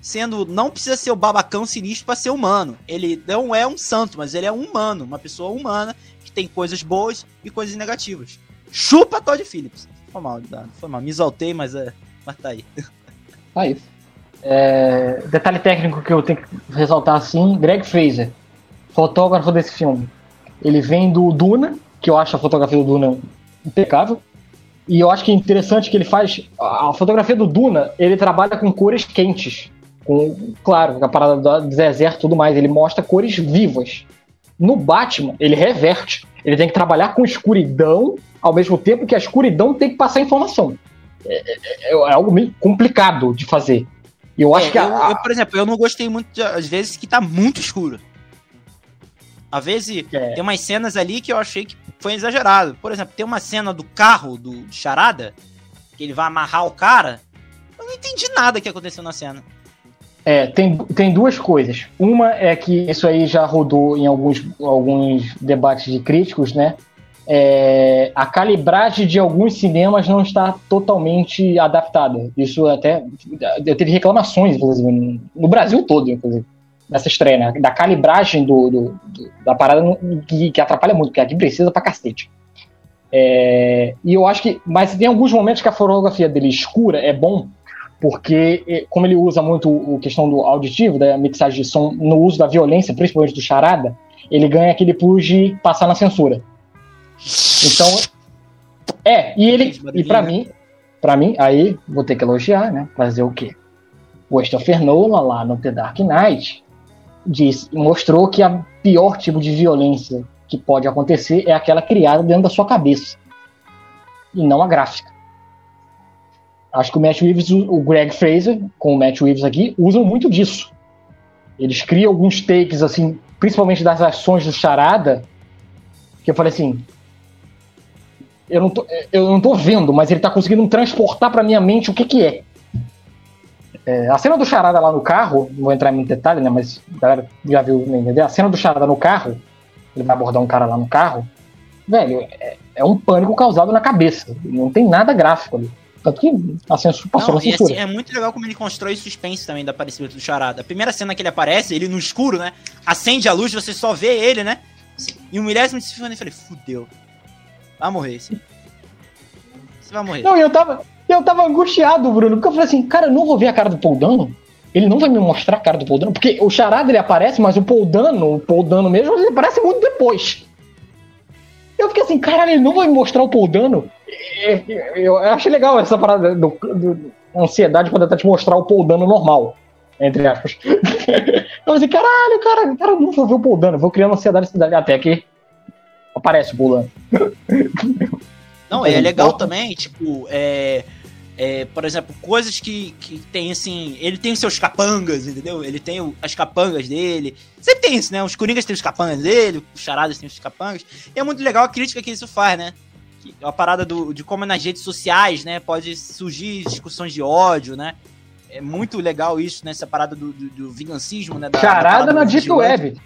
sendo não precisa ser o babacão sinistro para ser humano. Ele não é um santo, mas ele é um humano, uma pessoa humana que tem coisas boas e coisas negativas. Chupa Todd Phillips. Foi mal, foi mal. Me exaltei, mas, é, mas tá aí. Tá isso. É, detalhe técnico que eu tenho que ressaltar assim: Greg Fraser, fotógrafo desse filme. Ele vem do Duna, que eu acho a fotografia do Duna impecável. E eu acho que é interessante que ele faz. A fotografia do Duna, ele trabalha com cores quentes com, claro, a parada do deserto e tudo mais, ele mostra cores vivas. No Batman, ele reverte. Ele tem que trabalhar com escuridão, ao mesmo tempo que a escuridão tem que passar informação. É, é, é, é algo meio complicado de fazer. Eu acho é, que. A, eu, eu, por exemplo, eu não gostei muito, de, às vezes, que tá muito escuro. Às vezes, é. tem umas cenas ali que eu achei que foi exagerado. Por exemplo, tem uma cena do carro do Charada, que ele vai amarrar o cara. Eu não entendi nada que aconteceu na cena. É, tem, tem duas coisas. Uma é que isso aí já rodou em alguns, alguns debates de críticos, né? É, a calibragem de alguns cinemas não está totalmente adaptada. Isso até. Eu teve reclamações, inclusive, no Brasil todo, inclusive, nessa estreia, né? Da calibragem do, do, do da parada que, que, atrapalha muito, porque aqui precisa pra cacete. É, e eu acho que. Mas tem alguns momentos que a fotografia dele escura é bom, porque como ele usa muito a questão do auditivo, da mixagem de som, no uso da violência, principalmente do charada, ele ganha aquele plus de passar na censura. Então, é, e ele, e para mim, para mim, aí vou ter que elogiar, né? Fazer o quê? O Christopher Nolan lá no The Dark Knight disse, mostrou que a pior tipo de violência que pode acontecer é aquela criada dentro da sua cabeça e não a gráfica. Acho que o Matt Reeves, o Greg Fraser, com o Matt Reeves aqui, usam muito disso. Eles criam alguns takes, assim, principalmente das ações do Charada, que eu falei assim. Eu não tô, eu não tô vendo, mas ele tá conseguindo transportar pra minha mente o que que é. é a cena do Charada lá no carro, não vou entrar em muito detalhe, né, mas a galera já viu, né, entendeu? A cena do Charada no carro, ele vai abordar um cara lá no carro, velho, é, é um pânico causado na cabeça. Não tem nada gráfico ali. Tanto que a censura passou Não, a censura. Assim, é muito legal como ele constrói suspense também da aparecimento do Charada. A primeira cena que ele aparece, ele no escuro, né? Acende a luz, você só vê ele, né? E o milésimo de segundo eu falei, fudeu. Vai morrer esse. Você vai morrer. Não, eu tava, eu tava angustiado, Bruno, porque eu falei assim, cara, eu não vou ver a cara do Paul Dano. Ele não vai me mostrar a cara do Paul Dano, porque o Charada ele aparece, mas o Paul Dano, o Paul Dano mesmo, ele aparece muito depois. Eu fiquei assim, caralho, ele não vai me mostrar o Paul Dano? Eu achei legal essa parada do, do ansiedade pra tentar te mostrar o Paul Dano normal. Entre aspas. Eu falei, caralho, cara, cara, não vou ver o Paul Dano, vou criando ansiedade até que. Aparece pulando. Não, é legal também, tipo, é, é, por exemplo, coisas que, que tem assim. Ele tem seus capangas, entendeu? Ele tem o, as capangas dele. Sempre tem isso, né? Os Coringas têm os capangas dele, os charadas têm os capangas. E é muito legal a crítica que isso faz, né? A parada do, de como nas redes sociais, né? Pode surgir discussões de ódio, né? É muito legal isso, né? Essa parada do, do, do vingancismo, né? Da, Charada da na Deep Web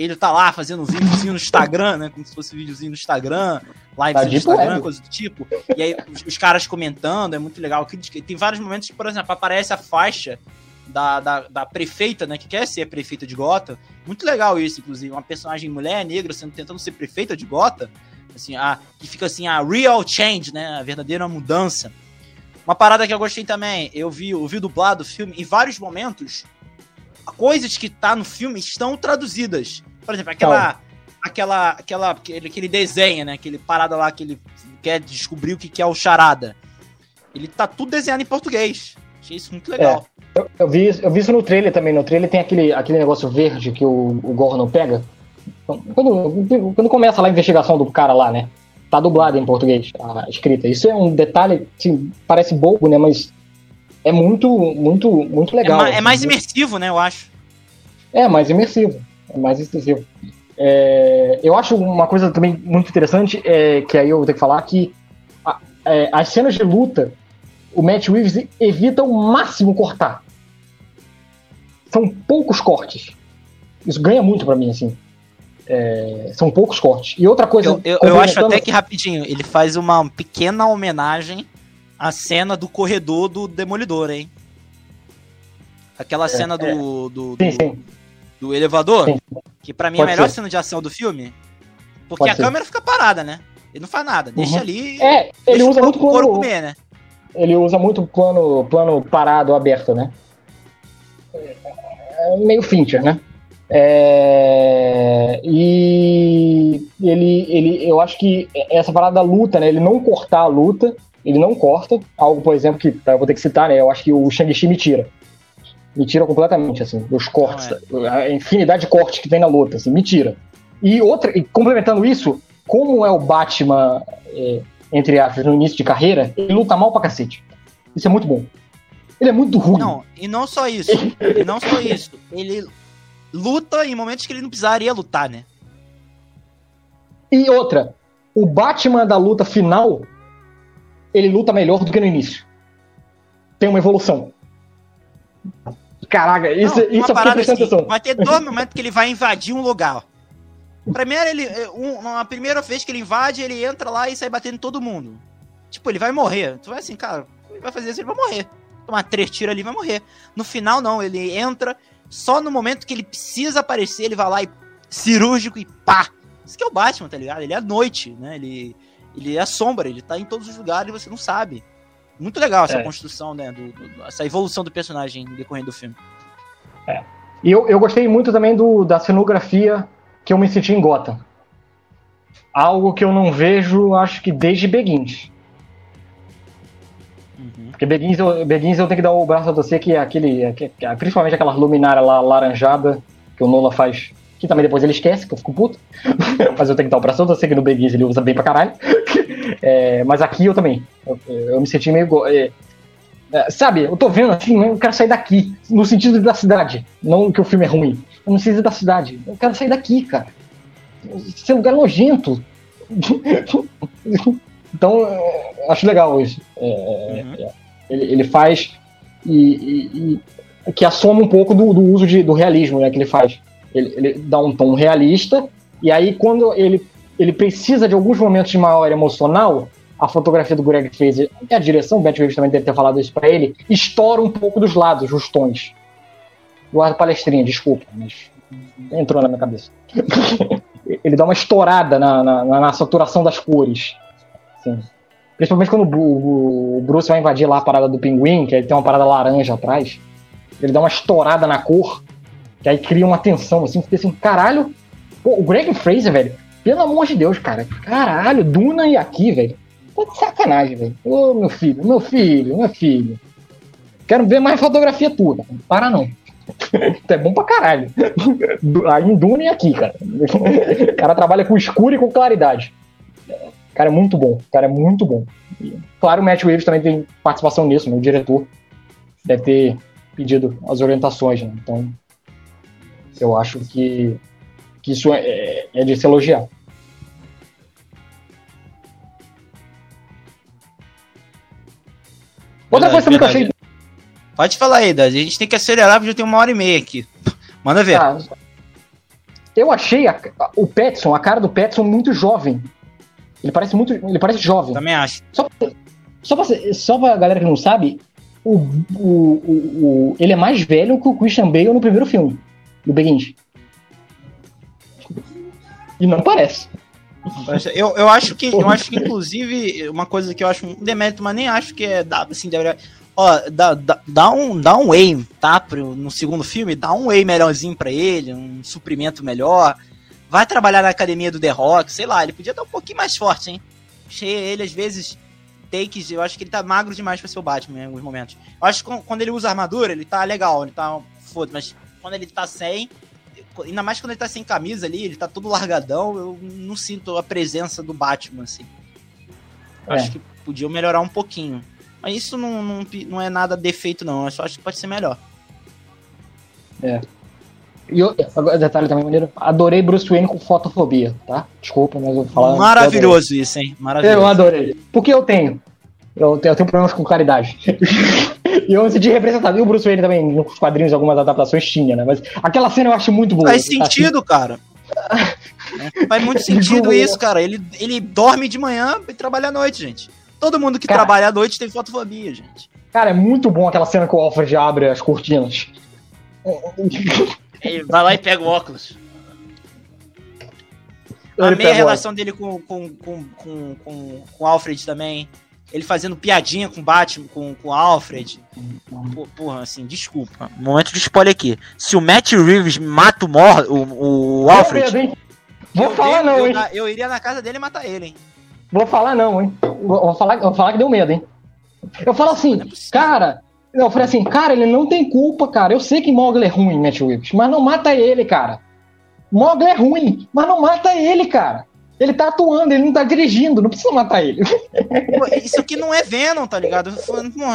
ele tá lá fazendo um videozinho no Instagram, né? Como se fosse um videozinho no Instagram, live tá no Instagram, web. coisa do tipo. E aí os, os, caras comentando, é muito legal. Tem vários momentos que, por exemplo, aparece a faixa da, da, da, prefeita, né? Que quer ser prefeita de Gota. Muito legal isso, inclusive. Uma personagem mulher negra sendo, tentando ser prefeita de Gota. Assim, a, que fica assim, a real change, né? A verdadeira mudança. Uma parada que eu gostei também, eu vi, eu vi dublado o filme, em vários momentos, coisas que tá no filme estão traduzidas. Por exemplo, aquela. Aquela, aquela, aquele, aquele desenho, né? Aquele parada lá que ele quer descobrir o que, que é o charada. Ele tá tudo desenhado em português. Achei isso muito legal. É, eu, eu, vi, eu vi isso no trailer também. No trailer tem aquele, aquele negócio verde que o, o Gordon pega. Quando, quando começa lá a investigação do cara lá, né? Tá dublado em português, a escrita. Isso é um detalhe, assim, parece bobo, né? Mas é muito, muito, muito legal. É, é mais imersivo, né, eu acho. É, mais imersivo. É mais imersivo. É, eu acho uma coisa também muito interessante, é, que aí eu vou ter que falar, que a, é, as cenas de luta, o Matt Reeves evita o máximo cortar. São poucos cortes. Isso ganha muito para mim, assim. É, são poucos cortes. E outra coisa. Eu, eu, eu acho até que rapidinho, ele faz uma pequena homenagem a cena do corredor do Demolidor, hein? Aquela é, cena do, é. do, do, sim, sim. Do, elevador, sim. que para mim Pode é a melhor ser. cena de ação do filme, porque Pode a ser. câmera fica parada, né? Ele não faz nada, deixa uhum. ali. É, ele usa muito plano. Comer, né? Ele usa muito plano, plano parado, aberto, né? É meio Fincher, né? É, e ele, ele, eu acho que essa parada da luta, né? Ele não cortar a luta, ele não corta, algo, por exemplo, que eu vou ter que citar, né? Eu acho que o Shang-Chi me tira. Me tira completamente, assim, os cortes, é. a infinidade de cortes que tem na luta, assim, me tira. E outra, e complementando isso, como é o Batman, é, entre aspas, no início de carreira, ele luta mal pra cacete. Isso é muito bom. Ele é muito ruim. Não, e não só isso. e não só isso. Ele luta em momentos que ele não precisaria lutar, né? E outra, o Batman da luta final ele luta melhor do que no início. Tem uma evolução. Caraca, isso, não, isso eu fiquei assim, atenção. Vai ter dois momentos que ele vai invadir um lugar. Primeiro, ele. Um, a primeira vez que ele invade, ele entra lá e sai batendo em todo mundo. Tipo, ele vai morrer. Tu vai assim, cara, ele vai fazer isso, ele vai morrer. Tomar três tiros ali vai morrer. No final, não, ele entra, só no momento que ele precisa aparecer, ele vai lá e cirúrgico e pá. Isso que é o Batman, tá ligado? Ele é à noite, né? Ele ele é a sombra, ele tá em todos os lugares e você não sabe. Muito legal essa é. construção, né? Do, do, essa evolução do personagem decorrendo do filme. É. E eu, eu gostei muito também do, da cenografia que eu me senti em Gotham. Algo que eu não vejo, acho que desde Begins. Uhum. Porque Begins eu, Begins eu tenho que dar o braço a você que é aquele. Que, principalmente aquela luminária lá laranjada que o Nola faz que também depois ele esquece, que eu fico puto. mas eu tenho que dar o braço, eu sei que no Beguiz ele usa bem pra caralho. é, mas aqui eu também. Eu, eu me senti meio. É, é, sabe, eu tô vendo assim, eu quero sair daqui. No sentido da cidade. Não que o filme é ruim. Eu não preciso da cidade. Eu quero sair daqui, cara. Esse lugar nojento. então, é, acho legal isso. É, uhum. É, ele, ele, faz. E, e, e, que assoma um pouco do, do uso de, do realismo né, que ele faz. Ele, ele dá um tom realista, e aí quando ele, ele precisa de alguns momentos de maior emocional, a fotografia do Greg fez e a direção, o Matt Reeves também deve ter falado isso para ele, estoura um pouco dos lados, os tons. Guarda palestrinha, desculpa, mas entrou na minha cabeça. ele dá uma estourada na, na, na saturação das cores. Assim. Principalmente quando o, o, Bruce vai invadir lá a parada do pinguim, que ele tem uma parada laranja atrás. Ele dá uma estourada na cor que aí cria uma tensão, assim, fica assim, caralho. Pô, o Greg Fraser, velho, pelo amor de Deus, cara. Caralho, Duna e aqui, velho. Tá de sacanagem, velho. Ô, meu filho, meu filho, meu filho. Quero ver mais fotografia tua. Para não. é bom pra caralho. Aí em Dune e aqui, cara. O cara trabalha com escuro e com claridade. O cara é muito bom. O cara é muito bom. Claro, o Matt Reeves também tem participação nisso, né? O diretor deve ter pedido as orientações, né? Então, eu acho que, que isso é, é de se elogiar. Outra coisa também que eu achei. Pode falar aí, Dad. A gente tem que acelerar porque já tem uma hora e meia aqui. Manda ver. Ah, eu achei a, a, o Petson, a cara do Petson, muito jovem. Ele parece muito. Ele parece jovem. Também acho. Só, só, pra, só pra galera que não sabe, o, o, o, o, ele é mais velho que o Christian Bale no primeiro filme, do Begins. E não parece. Eu, eu acho que, eu acho que, inclusive, uma coisa que eu acho um demérito, mas nem acho que é assim, deveria. Ó, dá, dá, dá, um, dá um whey, tá? Pro, no segundo filme, dá um whey melhorzinho pra ele, um suprimento melhor. Vai trabalhar na academia do The Rock, sei lá, ele podia estar um pouquinho mais forte, hein? Achei ele, às vezes, takes, eu acho que ele tá magro demais pra ser o Batman em alguns momentos. Eu acho que quando ele usa armadura, ele tá legal, ele tá foda, mas quando ele tá sem, ainda mais quando ele tá sem camisa ali, ele tá todo largadão, eu não sinto a presença do Batman, assim. É. acho que podia melhorar um pouquinho. Mas isso não, não, não é nada defeito, não. Eu só acho que pode ser melhor. É. E eu, detalhe também maneiro, adorei Bruce Wayne com fotofobia, tá? Desculpa, mas eu vou falar. Maravilhoso isso, hein? Maravilhoso. Eu adorei. Porque eu tenho. Eu tenho, eu tenho problemas com claridade. e eu me senti representado. E o Bruce Wayne também, nos quadrinhos, algumas adaptações tinha, né? Mas aquela cena eu acho muito boa. Faz sentido, assim. cara. Faz muito sentido isso, cara. Ele, ele dorme de manhã e trabalha à noite, gente. Todo mundo que cara, trabalha à noite tem fotofobia, gente. Cara, é muito bom aquela cena que o Alfred abre as cortinas. Ele vai lá e pega o óculos. a meia relação dele com, com, com, com, com, com Alfred também. Ele fazendo piadinha com Batman, com, com Alfred. porra, assim, desculpa. Momento de spoiler aqui. Se o Matt Reeves mata o, Mor o, o Alfred. Medo, Vou falar não, eu, hein? Eu iria na casa dele e matar ele, hein? Vou falar não, hein? Vou falar, vou falar que deu medo, hein? Eu falo assim, é cara, eu falei assim, cara, ele não tem culpa, cara. Eu sei que Mogli é ruim, Matt Reeves, mas não mata ele, cara. Mogli é ruim, mas não mata ele, cara. Ele tá atuando, ele não tá dirigindo, não precisa matar ele. Isso aqui não é Venom, tá ligado?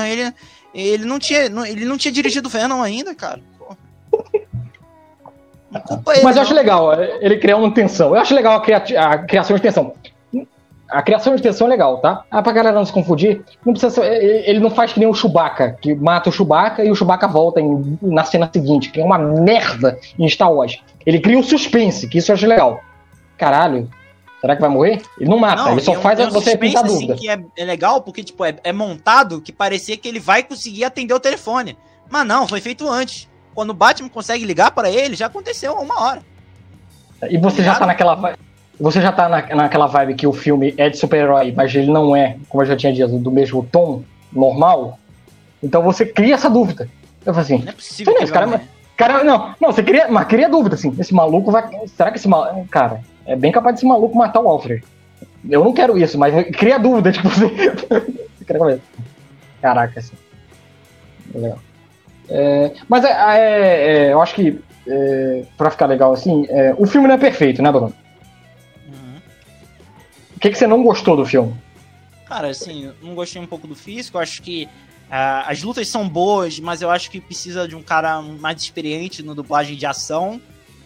Ele, ele, não tinha, ele não tinha dirigido Venom ainda, cara. Ele, mas eu acho legal, ele criar uma tensão. Eu acho legal a, cria a criação de tensão a criação de tensão é legal, tá? Ah, pra galera não se confundir, não precisa ser, ele não faz que nem o Chewbacca, que mata o Chewbacca e o Chewbacca volta em, na cena seguinte, que é uma merda em Star Wars. Ele cria um suspense, que isso eu acho legal. Caralho, será que vai morrer? Ele não mata, não, ele só faz um você pintar assim, dúvida. que é, é, legal porque, tipo, é, é montado que parecia que ele vai conseguir atender o telefone. Mas não, foi feito antes. Quando o Batman consegue ligar para ele, já aconteceu uma hora. E você já tá naquela você já tá na, naquela vibe que o filme é de super-herói, mas ele não é, como eu já tinha dito, do mesmo tom normal. Então você cria essa dúvida. Eu falei assim, não é possível. Não, cara, cara, não, não, você cria, mas cria dúvida assim. Esse maluco vai. Será que esse maluco. Cara, é bem capaz desse maluco matar o Alfred. Eu não quero isso, mas cria dúvida, tipo, você. Caraca, assim. Legal. É, mas é, é, é, eu acho que, é, pra ficar legal assim, é, o filme não é perfeito, né, Bruno? que, que você não gostou do filme? Cara, assim, não gostei um pouco do físico. Acho que uh, as lutas são boas, mas eu acho que precisa de um cara mais experiente no dublagem de ação.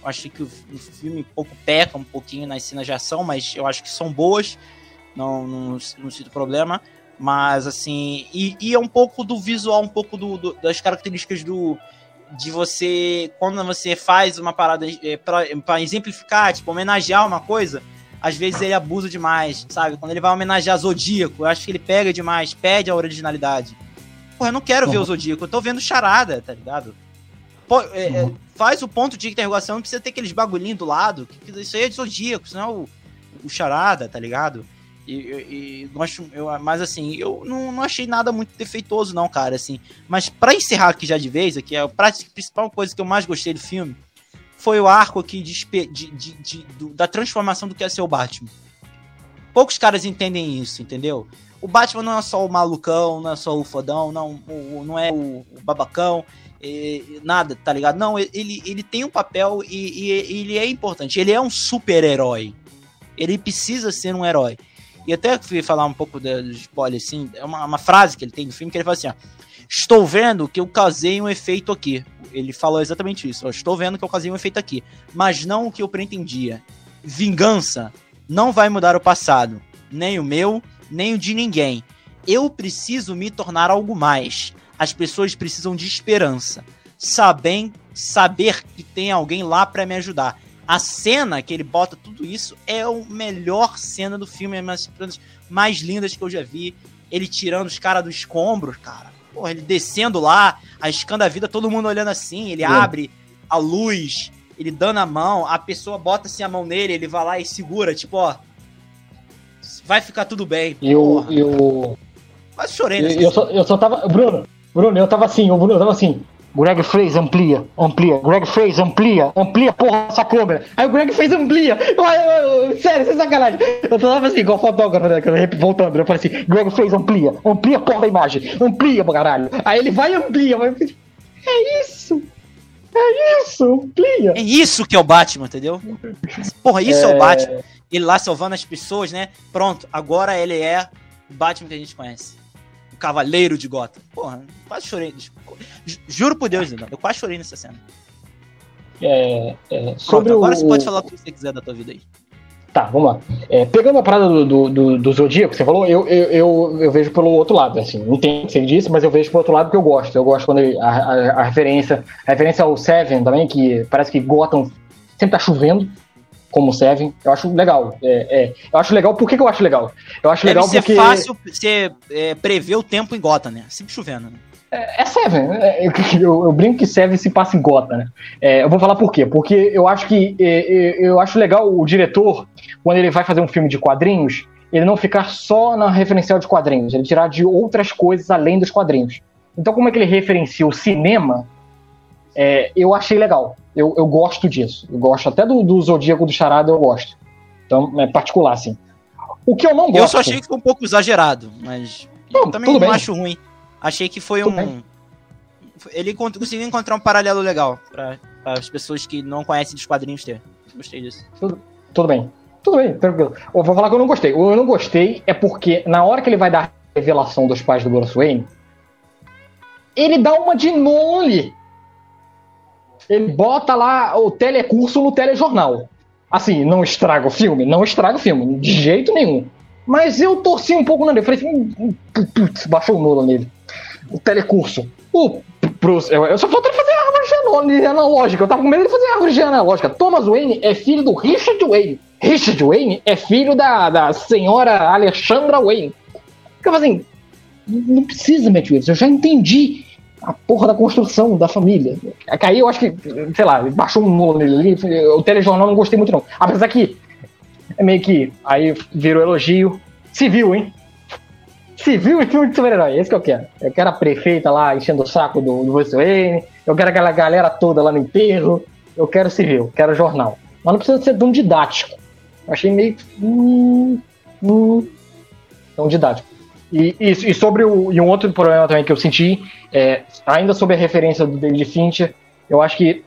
Acho que o, o filme um pouco peca um pouquinho nas cenas de ação, mas eu acho que são boas. Não, não, não sinto problema. Mas, assim, e, e é um pouco do visual, um pouco do, do, das características do, de você, quando você faz uma parada é, para exemplificar, tipo, homenagear uma coisa, às vezes ele abusa demais, sabe? Quando ele vai homenagear Zodíaco, eu acho que ele pega demais, pede a originalidade. Pô, eu não quero uhum. ver o Zodíaco, eu tô vendo charada, tá ligado? Pô, é, é, uhum. faz o ponto de interrogação, não precisa ter aqueles bagulhinhos do lado, que, isso aí é de Zodíaco, isso não é o, o charada, tá ligado? E, e, e eu, mas assim, eu não, não achei nada muito defeituoso, não, cara, assim. Mas para encerrar aqui já de vez, aqui é a principal coisa que eu mais gostei do filme foi o arco aqui de, de, de, de do, da transformação do que é ser o Batman. Poucos caras entendem isso, entendeu? O Batman não é só o malucão, não é só o fodão, não, o, não é o, o babacão. E, nada, tá ligado? Não, ele, ele tem um papel e, e ele é importante. Ele é um super-herói. Ele precisa ser um herói. E até fui falar um pouco do spoiler, assim, é uma, uma frase que ele tem no filme que ele fala assim, ó, Estou vendo que eu casei um efeito aqui. Ele falou exatamente isso. Ó, estou vendo que eu casei um efeito aqui. Mas não o que eu pretendia. Vingança não vai mudar o passado. Nem o meu, nem o de ninguém. Eu preciso me tornar algo mais. As pessoas precisam de esperança. Sabem, saber que tem alguém lá para me ajudar. A cena que ele bota tudo isso é a melhor cena do filme, é uma das mais lindas que eu já vi. Ele tirando os caras dos escombros, cara. Porra, ele descendo lá, arriscando a vida, todo mundo olhando assim. Ele abre a luz, ele dando a mão, a pessoa bota assim a mão nele, ele vai lá e segura, tipo, ó. Vai ficar tudo bem. E o. Eu... Quase chorei nessa eu, eu, só, eu só tava. Bruno, Bruno, eu tava assim, o Bruno, eu tava assim. Greg fez amplia, amplia. Greg fez amplia, amplia, porra, essa câmera. Aí o Greg fez amplia. Eu, eu, eu, sério, sem sacanagem. Eu tava assim, igual fotógrafo, né? Voltando, eu falei assim: Greg fez amplia, amplia, porra da imagem, amplia, caralho. Aí ele vai amplia, vai. É isso! É isso, amplia. É isso que é o Batman, entendeu? Porra, isso é, é o Batman. Ele lá salvando as pessoas, né? Pronto, agora ele é o Batman que a gente conhece. Cavaleiro de Gotham. Porra, quase chorei. Juro por Deus, eu quase chorei nessa cena. É, é, sobre Pronto, agora o... você pode falar o que você quiser da tua vida aí. Tá, vamos lá. É, pegando a parada do, do, do, do Zodíaco, você falou, eu, eu, eu, eu, vejo pelo outro lado, assim, não tem o que você disse, mas eu vejo pelo outro lado que eu gosto. Eu gosto quando ele, a, a, a, referência, a referência ao Seven também, que parece que Gotham sempre tá chovendo, como Seven. Eu acho legal. É, é, eu acho legal, por que, que eu acho legal? Eu acho Deve legal ser porque... fácil você é, prever o tempo em Gotham, né? Sempre chovendo, né? É, é Seven. É, eu, eu, eu, brinco que Seven se passa em Gota, né? É, eu vou falar por quê. Porque eu acho que eu acho legal o diretor, quando ele vai fazer um filme de quadrinhos, ele não ficar só na referencial de quadrinhos, ele tirar de outras coisas além dos quadrinhos. Então, como é que ele referencia o cinema, é, eu achei legal. Eu, eu gosto disso. Eu gosto até do, do Zodíaco do Charada, eu gosto. Então, é particular, assim. O que eu não gosto. Eu só achei que foi um pouco exagerado, mas. Não, eu também não bem. acho ruim. Achei que foi Tudo um. Bem. Ele conseguiu encontrar um paralelo legal para as pessoas que não conhecem dos quadrinhos ter. Gostei disso. Tudo, tudo bem. Tudo bem, tranquilo. Eu vou falar que eu não gostei. O eu não gostei é porque na hora que ele vai dar a revelação dos pais do Bruce Wayne, ele dá uma de nono ali. Ele bota lá o telecurso no telejornal. Assim, não estraga o filme? Não estraga o filme, de jeito nenhum. Mas eu torci um pouco na nele. Falei assim, hum, putz, baixou o Nolan nele o telecurso. O Bruce, eu, eu só falta ele fazer árvore analógica. Eu tava com medo de fazer árvore analógica. Thomas Wayne é filho do Richard Wayne. Richard Wayne é filho da, da senhora Alexandra Wayne. Fica assim, não precisa, Matt Reeves, eu já entendi a porra da construção da família. Aí eu acho que, sei lá, baixou um nome ali, o telejornal não gostei muito não. Apesar que é meio que, aí virou elogio, civil, hein? civil e filme de super-herói. Esse que eu quero. Eu quero a prefeita lá enchendo o saco do, do Bruce Wayne. Eu quero aquela galera toda lá no enterro. Eu quero civil, quero jornal. Mas não precisa ser tão didático. Eu achei meio. Hum, hum, tão didático. E, e, e, sobre o, e um outro problema também que eu senti, é, ainda sobre a referência do David Fincher, eu acho que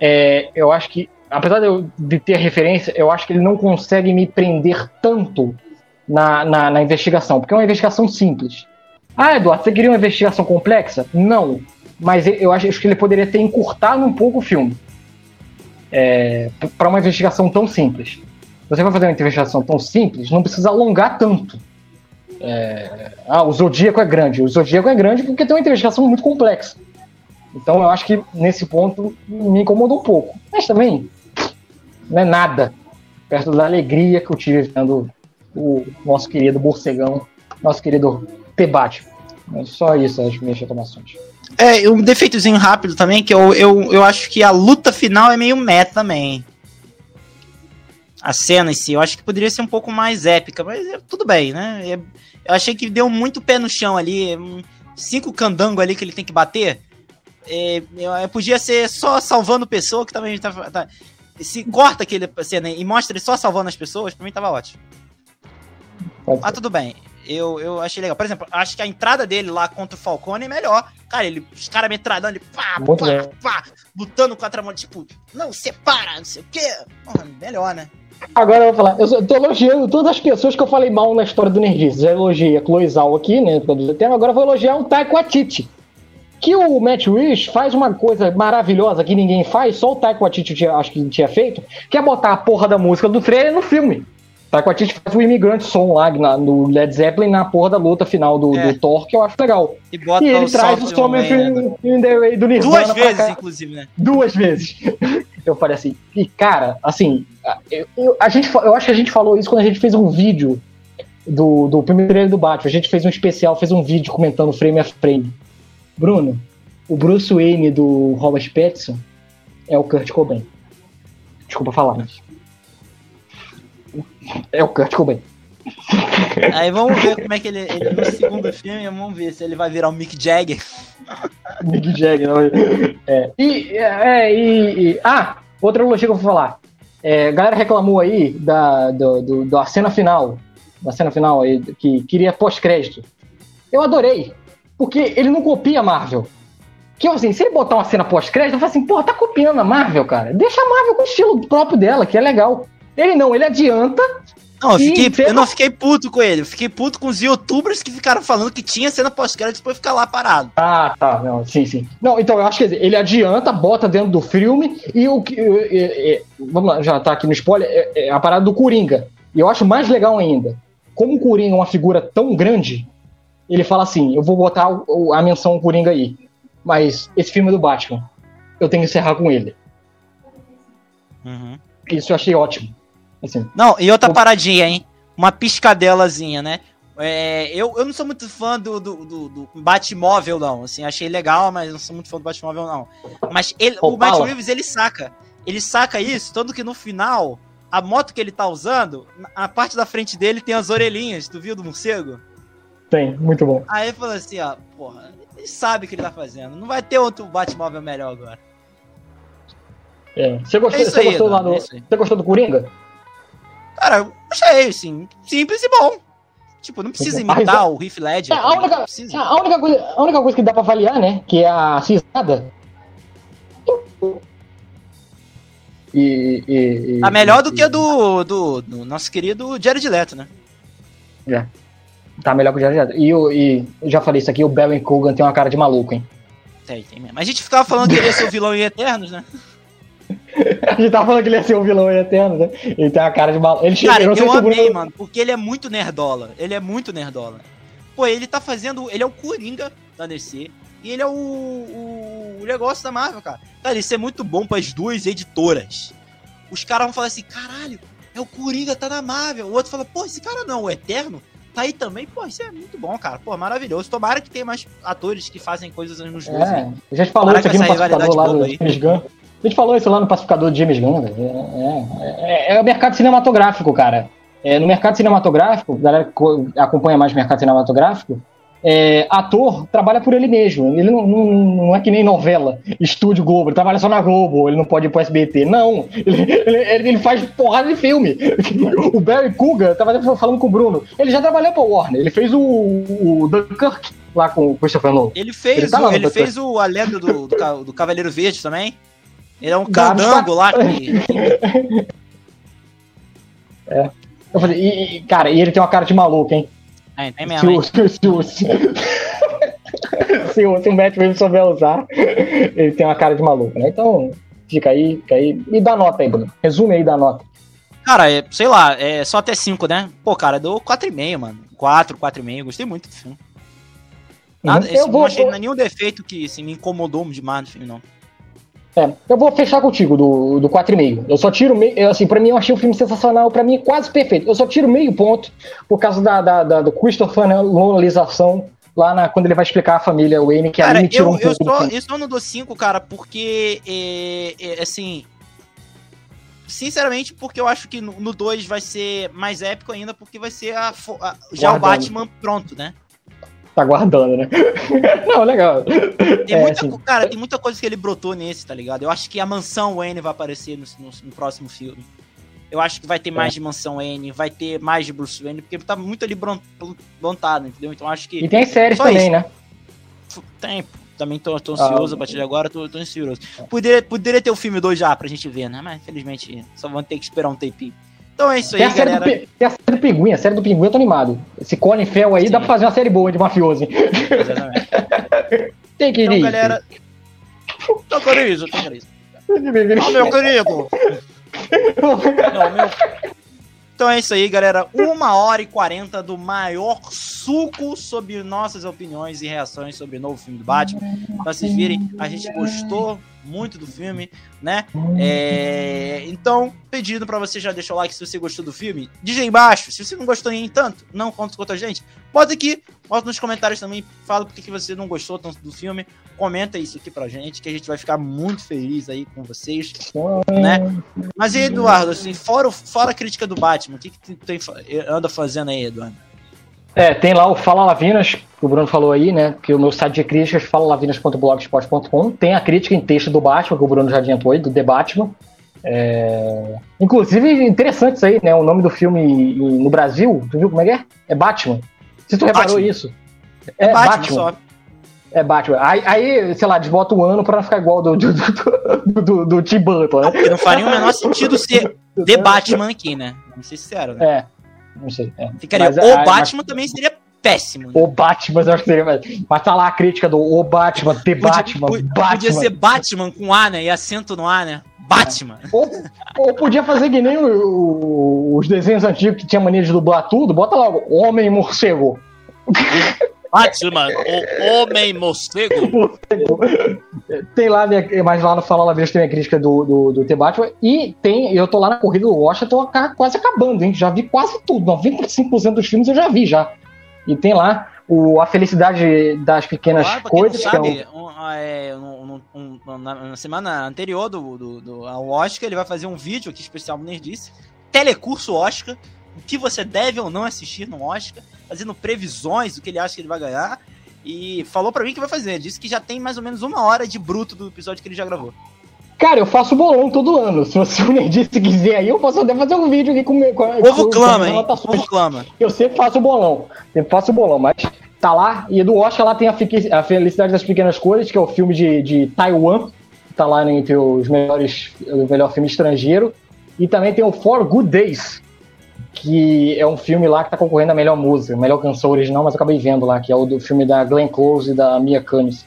é, eu acho que apesar de, eu, de ter referência, eu acho que ele não consegue me prender tanto na, na, na, investigação, porque é uma investigação simples. Ah, Eduardo, você queria uma investigação complexa? Não. Mas eu acho, que ele poderia ter encurtado um pouco o filme é, para uma investigação tão simples. Você vai fazer uma investigação tão simples, não precisa alongar tanto. É, ah, o Zodíaco é grande. O Zodíaco é grande porque tem uma investigação muito complexa. Então eu acho que nesse ponto me incomodou um pouco. Mas também não é nada perto da alegria que eu tive vendo o nosso querido morcegão, nosso querido Tebate. É só isso as minhas reclamações. É, um defeitozinho rápido também, que eu, eu, eu acho que a luta final é meio meta também. A cena em si, eu acho que poderia ser um pouco mais épica, mas é, tudo bem, né? É, eu achei que deu muito pé no chão ali. Cinco candango ali que ele tem que bater. É, eu, podia ser só salvando pessoa, que também tá, tá, Se corta aquele cena e mostra ele só salvando as pessoas, pra mim tava ótimo. Pode Mas ser. tudo bem. Eu, eu achei legal. Por exemplo, acho que a entrada dele lá contra o Falcone é melhor. Cara, ele, os caras metralhando, ele pá, Muito pá, bem. pá, lutando contra a mão, tipo, não, separa, não sei o quê. Porra, melhor, né? Agora eu vou falar, eu tô elogiando todas as pessoas que eu falei mal na história do Nerdice. Já elogiei a Chloe Zhao aqui, né, do Eterno, agora eu vou elogiar o Taika Waititi. Que o Matt Reeves faz uma coisa maravilhosa que ninguém faz, só o Taika Waititi tinha, acho que tinha feito, que é botar a porra da música do trailer no filme. Taika Waititi faz o Imigrante Som lá na- no Led Zeppelin na porra da luta final do, É. do Thor, que eu acho legal. E e ele traz o né? in, in the Way do Nirvana Duas vezes, inclusive, né? duas vezes. Eu falei assim, e cara, assim, eu, a gente, eu acho que a gente falou isso quando a gente fez um vídeo do, do primeiro trailer do Batman. A gente fez um especial, fez um vídeo comentando frame a frame. Bruno, o Bruce Wayne do Robert Pattinson é o Kurt Cobain. Desculpa falar, mas. É o Kurt Cobain. Aí vamos ver como é que ele, ele no segundo filme, vamos ver se ele vai virar o Mick Jagger. Mick Jagger, não. É. E, é, e, e- Ah, outra elogia que eu vou falar. É, a galera reclamou aí da, do, do- da cena final. Da cena final aí, que queria pós-crédito. Eu adorei. Porque ele não copia a Marvel. Que assim, se ele botar uma cena pós-crédito, eu falo assim, porra, tá copiando a Marvel, cara. Deixa a Marvel com o estilo próprio dela, que é legal. Ele não, ele adianta. Não, eu, fiquei, eu não fiquei puto com ele. Eu fiquei puto com os youtubers que ficaram falando que tinha cena pós-crédito e depois ficar lá parado. Ah, tá. Não, sim, sim. Não, então eu acho que ele adianta, bota dentro do filme e o que. é, é, é, vamos lá, já tá aqui no spoiler, é, é a parada do Coringa. E eu acho mais legal ainda. Como o Coringa é uma figura tão grande, ele fala assim: eu vou botar o- a menção Coringa aí. Mas esse filme é do Batman. Eu tenho que encerrar com ele. Isso eu achei ótimo. Assim, Não, e outra paradinha, hein? Uma piscadelazinha, né? É, eu, eu não sou muito fã do, do, do, do Batmóvel, não. Assim, achei legal, mas não sou muito fã do Batmóvel, não. Mas ele, o. Matt Reeves, ele saca. Ele saca isso, tanto que no final, a moto que ele tá usando, a parte da frente dele tem as orelhinhas, tu viu do morcego? tem, muito bom. Aí ele falou assim, ó, porra, ele sabe o que ele tá fazendo. Não vai ter outro Batmóvel melhor agora. É. Você gostou, É você aí, gostou lá Eduardo, do, é. Você gostou do Coringa? Cara, eu achei, assim, simples e bom. Tipo, não precisa Mas imitar é- o Heath Ledger. É, a única- precisa. A única, coisa, a única coisa que dá pra avaliar, né? Que é a cisada. E, e, e- Tá melhor do e- que a do, do, do nosso querido Jared Leto, né? Tá melhor que o Jared Leto. E, o- e eu já falei isso aqui, o Barry Cogan tem uma cara de maluco, hein? Tem, tem mesmo. A gente ficava falando que ele ia ser o vilão em Eternos, né? A gente tava falando que ele ia ser o vilão eterno, né? Ele tem uma cara de maluco. Ele chega, Cara, eu eu, amei, Bruno- mano, porque ele é muito nerdola. Ele é muito nerdola. Pô, ele tá fazendo. Ele é o Coringa da DC. E ele é o, o, o negócio da Marvel, cara. Cara, isso é muito bom pras duas editoras. Os caras vão falar assim: caralho, é o Coringa, tá na Marvel. O outro fala: pô, esse cara não, o Eterno. Tá aí também, pô, isso é muito bom, cara. Pô, maravilhoso. Tomara que tenha mais atores que fazem coisas nos dois. É, a gente falou Para isso aqui no rivalidade lá do. James Gunn. A gente falou isso lá no pacificador do James Gunn. É, é, é, é o mercado cinematográfico, cara. É, no mercado cinematográfico, a galera que co- acompanha mais o mercado cinematográfico, é, ator trabalha por ele mesmo. Ele não, não, não é que nem novela, estúdio Globo, ele trabalha só na Globo, ele não pode ir pro SBT. Não, ele, ele, ele faz porrada de filme. O Barry Cougar, tava até falando com o Bruno, ele já trabalhou pra Warner, ele fez o, o Dunkirk lá com o Christopher Nolan. Ele fez, Ele tá o, ele fez o, a lenda do, do, do Cavaleiro Verde também. Ele é um candango lá que. Eu falei, e, e, cara, e ele tem uma cara de maluco, hein? É, tem Se mesmo, se, o- se, o- se, o- se o Matt Reeves souber usar, ele tem uma cara de maluco, né? Então, fica aí, fica aí. E dá nota aí, Bruno. Resume aí, dá nota. Cara, é, sei lá, é só até 5, né? Pô, cara, deu 4,5, mano. 4, 4,5. Gostei muito do filme. Nada, esse, eu, vou, não achei vou- nenhum defeito que assim, me incomodou demais no filme, não. É, eu vou fechar contigo do, do 4,5. Eu só tiro meio. eu, Assim, pra mim, eu achei o filme sensacional, pra mim, quase perfeito. Eu só tiro meio ponto por causa da, da, da do Christopher Nolanização lá na, quando ele vai explicar a família Wayne, que Cara, ali me tirou eu, um eu, pouco só, eu só não dou 5, cara, porque, é, é, assim... Sinceramente, porque eu acho que no 2 vai ser mais épico ainda, porque vai ser a, a- já o Guardando. Batman pronto, né? Tá guardando, né? Não, legal. Tem É, muita, assim, cara, tem muita coisa que ele brotou nesse, tá ligado? Eu acho que a mansão Wayne vai aparecer no, no- no próximo filme. Eu acho que vai ter mais de Mansão N, vai ter mais de Bruce Wayne, porque tá muito ali montado, entendeu? Então acho que. E tem séries também, isso. né? Tem, também tô, tô ansioso ah, a partir de agora, tô, tô ansioso. Poderia, poderia ter o filme 2 já pra gente ver, né? Mas infelizmente só vamos ter que esperar um tempinho. Então é isso tem aí, galera. Do, tem a série do Pinguim, a série do Pinguim eu tô animado. Esse Colin Fell aí Sim. dá pra fazer uma série boa de mafioso. Exatamente. tem que ir. Então, galera. Tô querido, tô querido. Oh, meu querido. Não, meu... Então é isso aí, galera. Uma hora e quarenta do maior suco sobre nossas opiniões e reações sobre o novo filme do Batman. Pra vocês virem, a gente gostou muito do filme, né? É... Então, pedindo para você já deixar o like se você gostou do filme. Diz aí embaixo. Se você não gostou nem tanto, não conta com a gente. Bota aqui, bota nos comentários também. Fala porque que você não gostou tanto do filme. Comenta isso aqui pra gente, que a gente vai ficar muito feliz aí com vocês, né? Mas e Eduardo, assim, fora, fora a crítica do Batman, o que, que tem, anda fazendo aí, Eduardo? É, tem lá o Fala Lavinas, que o Bruno falou aí, né? Que o meu site de críticas, falalavinas.blogspot.com, tem a crítica em texto do Batman, que o Bruno já adiantou aí, do The Batman. É... Inclusive, interessante isso aí, né? O nome do filme no Brasil, tu viu como é que é? É Batman. Se tu reparou Batman. isso. É, é Batman. Batman. Só. É Batman. Aí, aí, sei lá, desbota o ano pra ficar igual do, do, do, do, do Tim Burton, né? Não faria o menor sentido ser The Batman aqui, né? Vamos ser sinceros, né? É. Não sei. É. Ficaria. Mas, o Batman mas... também seria péssimo. Né? O Batman, eu acho que seria. Mas tá lá a crítica do O Batman, The Batman, podia, Batman. Podia ser Batman com A, né? E acento no A, né? Batman. É. Ou, ou, podia fazer que nem o, o, os desenhos antigos que tinha mania de dublar tudo, bota lá Homem Morcego. Batman, o Homem Morcego. Tem lá, mas lá no Fala Vez tem a crítica do, do, do The Batman. E tem, eu tô lá na corrida do Oscar, tô quase acabando, hein? Já vi quase tudo. 95% dos filmes eu já vi já. E tem lá o, a felicidade das pequenas claro, coisas. Não sabe, é, um, é um, um, na semana anterior do, do, do, ao Oscar, ele vai fazer um vídeo aqui especial no Nerdice. Telecurso Oscar. O que você deve ou não assistir no Oscar fazendo previsões do que ele acha que ele vai ganhar. E falou para mim que vai fazer. Disse que já tem mais ou menos uma hora de bruto do episódio que ele já gravou. Cara, eu faço bolão todo ano. Se você me disse quiser aí, eu posso até fazer um vídeo aqui com o com, Povo clama, hein? Povo clama. Eu sempre faço bolão. Sempre faço bolão, mas tá lá. E do Oscar lá tem a, Felicidade das Pequenas Coisas, que é o filme de, de Taiwan. Tá lá entre os melhores, o melhor filme estrangeiro. E também tem o For Good Days, que é um filme lá que tá concorrendo a melhor música, melhor canção original, mas eu acabei vendo lá, que é o do filme da Glenn Close e da Mia Kunis.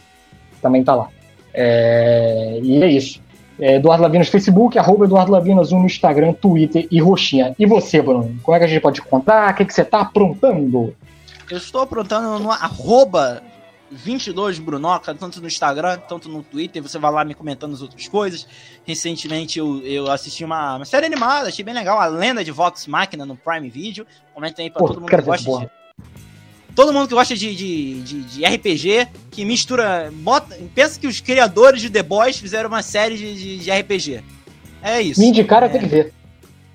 Também tá lá. É... E é isso. É Eduardo Lavinas no Facebook, arroba Eduardo Lavinas 1 no Instagram, Twitter e Roxinha. E você, Bruno? Como é que a gente pode contar? O que, que você tá aprontando? Eu estou aprontando no arroba 22 Brunoca, tanto no Instagram, tanto no Twitter, você vai lá me comentando as outras coisas. Recentemente eu, eu assisti uma, uma série animada, achei bem legal, a lenda de Vox Machina no Prime Video. Comenta aí pra Pô, todo mundo que gosta de. Todo mundo que gosta de, de, de, de, RPG, que mistura. Bota, pensa que os criadores de The Boys fizeram uma série de, de RPG. É isso. Me indicaram, é... tem que ver.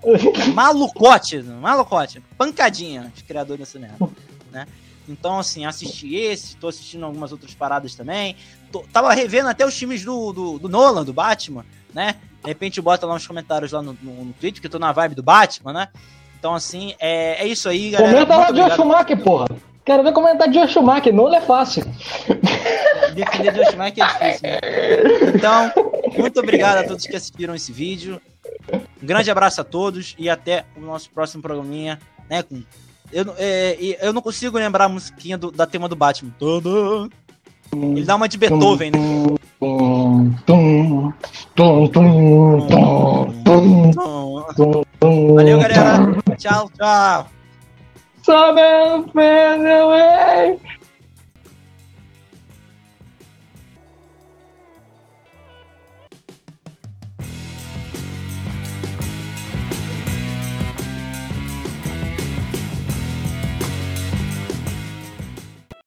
Malucote, malucote. Pancadinha, os criadores dessa merda. Né? Então, assim, assisti esse, tô assistindo algumas outras paradas também. Tô, tava revendo até os filmes do, do, do, Nolan, do Batman, né? De repente bota lá nos comentários lá no, no, no Twitter, que eu tô na vibe do Batman, né? Então, assim, é, é isso aí, galera. Comenta lá de Schumacher, porra. Quero ver comentar de Schumacher, Nolan é fácil. Defender de Schumacher é difícil, né? Então, muito obrigado a todos que assistiram esse vídeo. Um grande abraço a todos e até o nosso próximo programinha, né? Com eu, é, eu não consigo lembrar a musiquinha do, da tema do Batman. Ele dá uma de Beethoven, né? Valeu, galera. Tchau, tchau. Somehow fell away.